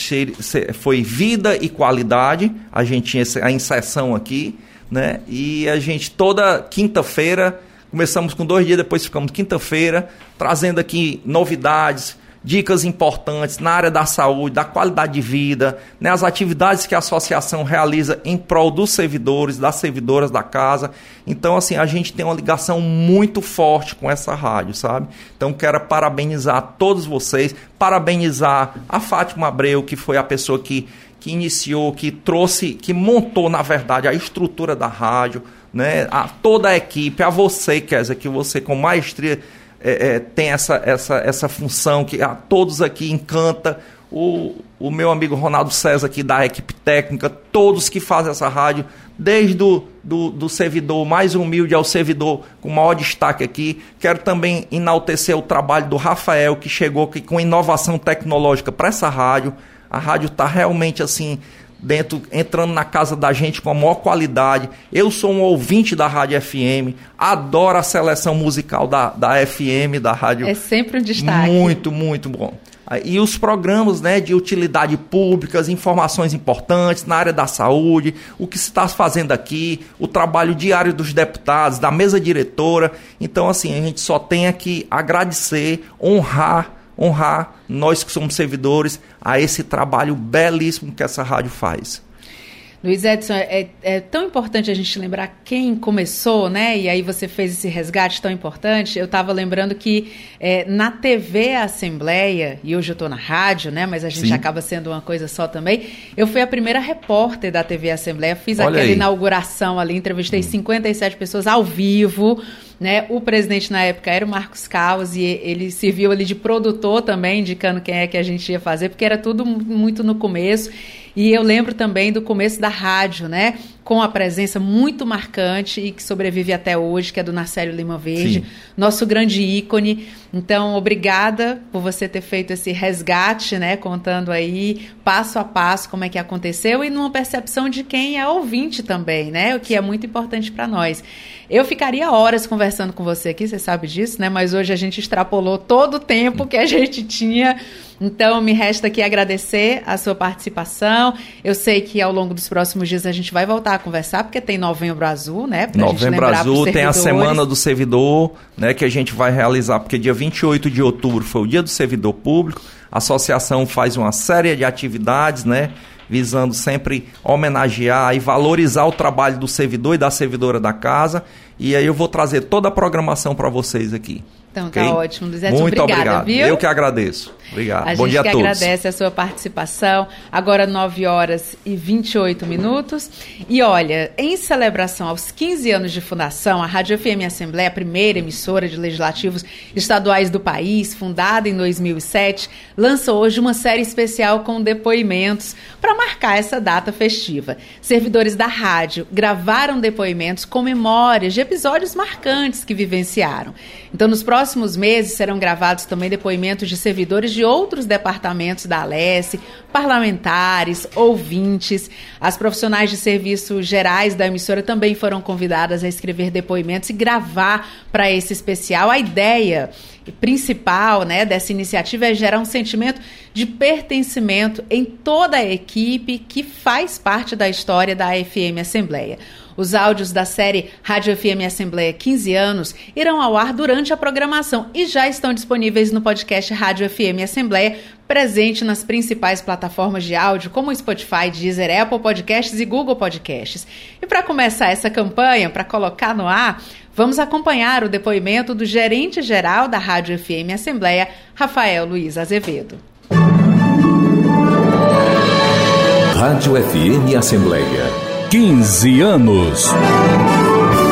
foi vida e qualidade. A gente tinha a inserção aqui, né? E a gente toda quinta-feira Começamos com dois dias, depois ficamos quinta-feira, trazendo aqui novidades, dicas importantes na área da saúde, da qualidade de vida, né, as atividades que a associação realiza em prol dos servidores, das servidoras da casa. Então, assim, a gente tem uma ligação muito forte com essa rádio, sabe? Então, quero parabenizar todos vocês, parabenizar a Fátima Abreu, que foi a pessoa que, que iniciou, que trouxe, que montou, na verdade, a estrutura da rádio né, a toda a equipe, a você, Kézia, que você com maestria é, é, tem essa, essa, essa função, que a todos aqui encanta, o, o meu amigo Ronaldo César aqui da equipe técnica, todos que fazem essa rádio, desde o do, do servidor mais humilde ao servidor com maior destaque aqui. Quero também enaltecer o trabalho do Rafael, que chegou aqui com inovação tecnológica para essa rádio. A rádio está realmente assim dentro, entrando na casa da gente com a maior qualidade. Eu sou um ouvinte da Rádio FM, adoro a seleção musical da, da FM, da Rádio. É sempre um destaque. Muito, muito bom. E os programas né, de utilidade pública, as informações importantes na área da saúde, o que se está fazendo aqui, o trabalho diário dos deputados, da mesa diretora. Então, assim, a gente só tem que agradecer, honrar honrar nós que somos servidores a esse trabalho belíssimo que essa rádio faz. Luiz Edson, é, é, tão importante a gente lembrar quem começou, né? E aí você fez esse resgate tão importante. Eu estava lembrando que é, na TV Assembleia, e hoje eu estou na rádio, né? Mas a gente Sim. acaba sendo uma coisa só também. Eu fui a primeira repórter da TV Assembleia, fiz Olha aquela aí. inauguração ali, entrevistei hum. 57 pessoas ao vivo. Né? O presidente na época era o Marcos Caos e ele serviu ali de produtor também, indicando quem é que a gente ia fazer, porque era tudo muito no começo. E eu lembro também do começo da rádio, né? Com a presença muito marcante e que sobrevive até hoje, que é do Narcélio Lima Verde, Sim. nosso grande ícone. Então, obrigada por você ter feito esse resgate, né? Contando aí passo a passo como é que aconteceu e numa percepção de quem é ouvinte também, né? O que é muito importante para nós. Eu ficaria horas conversando com você aqui, você sabe disso, né? Mas hoje a gente extrapolou todo o tempo que a gente tinha. Então, me resta aqui agradecer a sua participação. Eu sei que ao longo dos próximos dias a gente vai voltar a conversar, porque tem Novembro Azul, né? Pra Novembro Azul, tem a Semana do Servidor, né? Que a gente vai realizar, porque dia 28 de outubro foi o Dia do Servidor Público. A associação faz uma série de atividades, né? visando sempre homenagear e valorizar o trabalho do servidor e da servidora da casa. E aí eu vou trazer toda a programação para vocês aqui. Então tá okay? tá ótimo, Luiz Muito obrigada, obrigado. Viu? Eu que agradeço. Obrigado. A Bom dia a todos. A gente agradece a sua participação. Agora 9 horas e 28 minutos. E olha, em celebração aos 15 anos de fundação, a Rádio FM Assembleia, a primeira emissora de legislativos estaduais do país, fundada em 2007, lança hoje uma série especial com depoimentos para marcar essa data festiva. Servidores da rádio gravaram depoimentos com memórias de episódios marcantes que vivenciaram. Então, nos próximos meses serão gravados também depoimentos de servidores de outros departamentos da Alesse, parlamentares, ouvintes. As profissionais de serviços gerais da emissora também foram convidadas a escrever depoimentos e gravar para esse especial. A ideia principal né, dessa iniciativa é gerar um sentimento de pertencimento em toda a equipe que faz parte da história da FM Assembleia. Os áudios da série Rádio FM Assembleia 15 anos irão ao ar durante a programação e já estão disponíveis no podcast Rádio FM Assembleia, presente nas principais plataformas de áudio como Spotify, Deezer, Apple Podcasts e Google Podcasts. E para começar essa campanha, para colocar no ar, vamos acompanhar o depoimento do gerente geral da Rádio FM Assembleia, Rafael Luiz Azevedo. Rádio FM Assembleia 15 anos.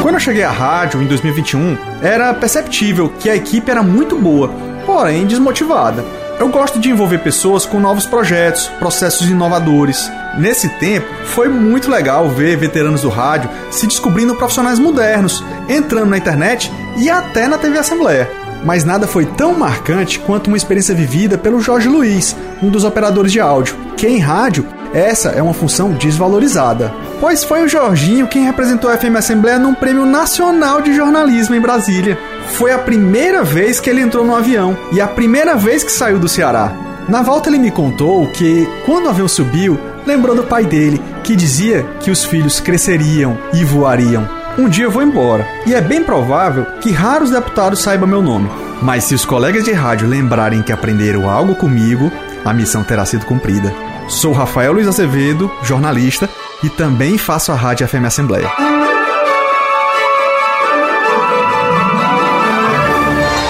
Quando eu cheguei à rádio em 2021, era perceptível que a equipe era muito boa, porém desmotivada. Eu gosto de envolver pessoas com novos projetos, processos inovadores. Nesse tempo, foi muito legal ver veteranos do rádio se descobrindo profissionais modernos, entrando na internet e até na TV Assembleia. Mas nada foi tão marcante quanto uma experiência vivida pelo Jorge Luiz, um dos operadores de áudio, que em rádio essa é uma função desvalorizada. Pois foi o Jorginho quem representou a FM Assembleia num prêmio nacional de jornalismo em Brasília. Foi a primeira vez que ele entrou no avião e a primeira vez que saiu do Ceará. Na volta ele me contou que, quando o avião subiu, lembrou do pai dele, que dizia que os filhos cresceriam e voariam. Um dia eu vou embora, e é bem provável que raros deputados saibam meu nome. Mas se os colegas de rádio lembrarem que aprenderam algo comigo, a missão terá sido cumprida. Sou Rafael Luiz Azevedo, jornalista, e também faço a Rádio FM Assembleia.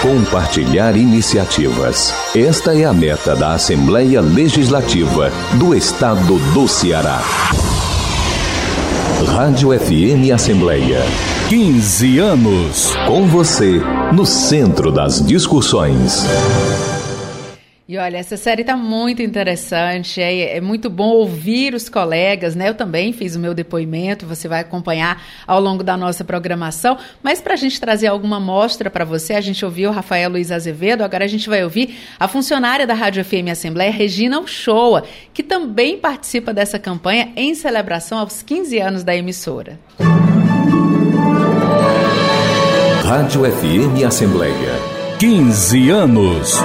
Compartilhar iniciativas. Esta é a meta da Assembleia Legislativa do Estado do Ceará. Rádio FM Assembleia. 15 anos. Com você, no centro das discussões. E olha, essa série está muito interessante, é, é, muito bom ouvir os colegas, né? Eu também fiz o meu depoimento, você vai acompanhar ao longo da nossa programação. Mas para a gente trazer alguma mostra para você, a gente ouviu Rafael Luiz Azevedo, agora a gente vai ouvir a funcionária da Rádio FM Assembleia, Regina Uchoa, que também participa dessa campanha em celebração aos 15 anos da emissora. Rádio FM Assembleia. 15 anos.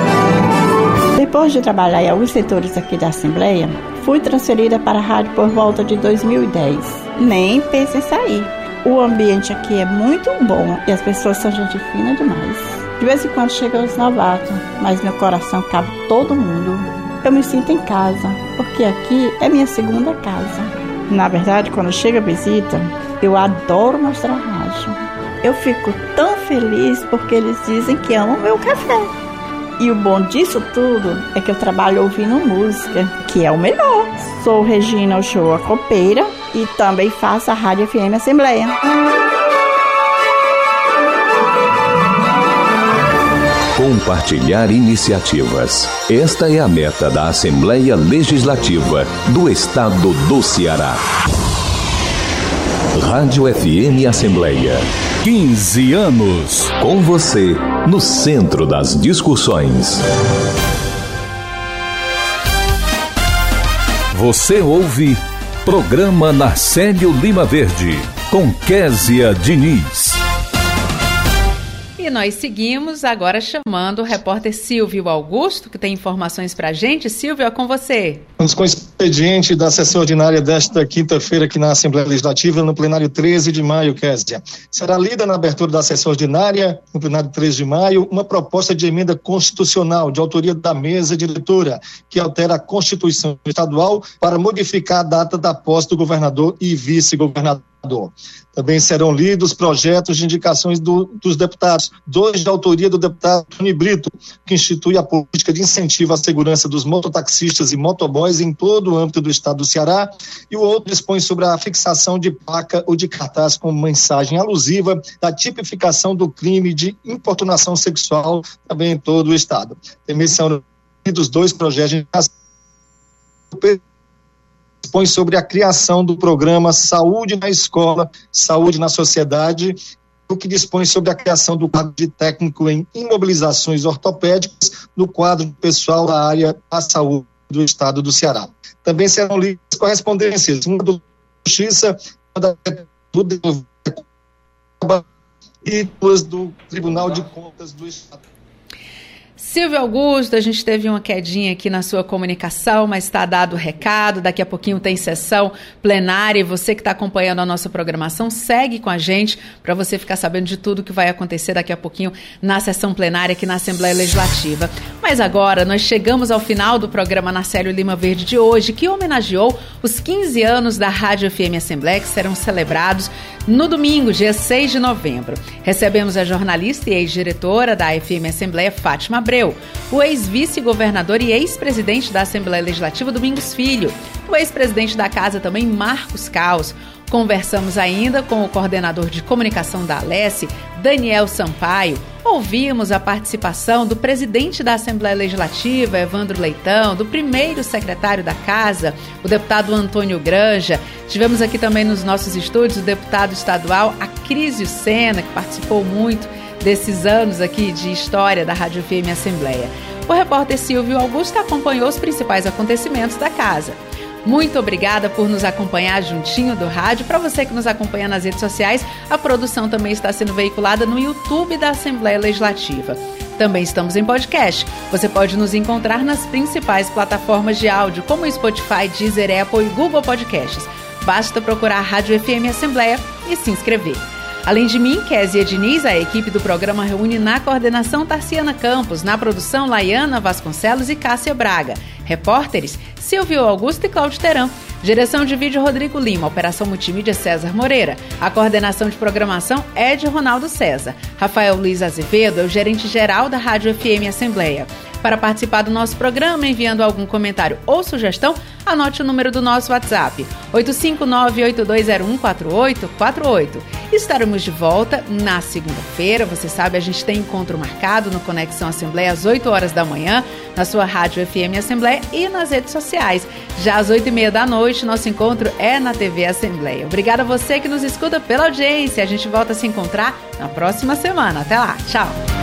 Depois de trabalhar em alguns setores aqui da Assembleia, fui transferida para a rádio por volta de 2010. Nem pense em sair. O ambiente aqui é muito bom e as pessoas são gente fina demais. De vez em quando chegam os novatos, mas meu coração cabe todo mundo. Eu me sinto em casa, porque aqui é minha segunda casa. Na verdade, quando chega a visita, eu adoro mostrar a rádio. Eu fico tão feliz porque eles dizem que amam meu café. E o bom disso tudo é que eu trabalho ouvindo música, que é o melhor. Sou Regina Ochoa Copeira e também faço a Rádio FM Assembleia. Compartilhar iniciativas. Esta é a meta da Assembleia Legislativa do Estado do Ceará. Rádio FM Assembleia. 15 anos. Com você, no centro das discussões. Você ouve Programa Narcélio Lima Verde, com Késia Diniz nós seguimos agora chamando o repórter Silvio Augusto, que tem informações para a gente. Silvio, é com você. Vamos com o expediente da sessão ordinária desta quinta-feira aqui na Assembleia Legislativa, no plenário 13 de maio, Késia. Será lida na abertura da sessão ordinária, no plenário 13 de maio, uma proposta de emenda constitucional de autoria da mesa diretora, que altera a Constituição Estadual para modificar a data da posse do governador e vice-governador. Também serão lidos projetos de indicações do, dos deputados, dois de autoria do deputado Tony Brito, que institui a política de incentivo à segurança dos mototaxistas e motoboys em todo o âmbito do estado do Ceará, e o outro dispõe sobre a fixação de placa ou de cartaz com mensagem alusiva da tipificação do crime de importunação sexual também em todo o estado. Também são lidos dois projetos de dispõe sobre a criação do programa Saúde na Escola, Saúde na Sociedade, o que dispõe sobre a criação do quadro de técnico em imobilizações ortopédicas no quadro pessoal da área da saúde do estado do Ceará. Também serão lidas correspondências, uma do Justiça, uma do e duas do Tribunal de Contas do Estado. Silvio Augusto, a gente teve uma quedinha aqui na sua comunicação, mas está dado o recado. Daqui a pouquinho tem sessão plenária e você que está acompanhando a nossa programação, segue com a gente para você ficar sabendo de tudo que vai acontecer daqui a pouquinho na sessão plenária aqui na Assembleia Legislativa. Mas agora nós chegamos ao final do programa Narcélio Lima Verde de hoje, que homenageou os 15 anos da Rádio FM Assembleia, que serão celebrados no domingo, dia 6 de novembro. Recebemos a jornalista e ex-diretora da FM Assembleia, Fátima Abreu, o ex-vice-governador e ex-presidente da Assembleia Legislativa, Domingos Filho, o ex-presidente da Casa também, Marcos Caos, Conversamos ainda com o coordenador de comunicação da Alesse, Daniel Sampaio. Ouvimos a participação do presidente da Assembleia Legislativa, Evandro Leitão, do primeiro secretário da Casa, o deputado Antônio Granja. Tivemos aqui também nos nossos estúdios o deputado estadual Acrísio Sena, que participou muito desses anos aqui de história da Rádio FM Assembleia. O repórter Silvio Augusto acompanhou os principais acontecimentos da casa. Muito obrigada por nos acompanhar juntinho do rádio. Para você que nos acompanha nas redes sociais, a produção também está sendo veiculada no YouTube da Assembleia Legislativa. Também estamos em podcast. Você pode nos encontrar nas principais plataformas de áudio, como Spotify, Deezer, Apple e Google Podcasts. Basta procurar a Rádio FM Assembleia e se inscrever. Além de mim, Kézia Diniz, a equipe do programa reúne na coordenação Tarciana Campos, na produção Laiana Vasconcelos e Cássia Braga. Repórteres Silvio Augusto e Cláudio Teran. Direção de vídeo Rodrigo Lima, operação multimídia César Moreira. A coordenação de programação é de Ronaldo César. Rafael Luiz Azevedo é o gerente geral da Rádio FM Assembleia. Para participar do nosso programa, enviando algum comentário ou sugestão, anote o número do nosso WhatsApp: 859-8201-4848. Estaremos de volta na segunda-feira. Você sabe, a gente tem encontro marcado no Conexão Assembleia às 8 horas da manhã, na sua rádio FM Assembleia e nas redes sociais. Já às 8 e meia da noite, nosso encontro é na TV Assembleia. Obrigada a você que nos escuta pela audiência. A gente volta a se encontrar na próxima semana. Até lá. Tchau.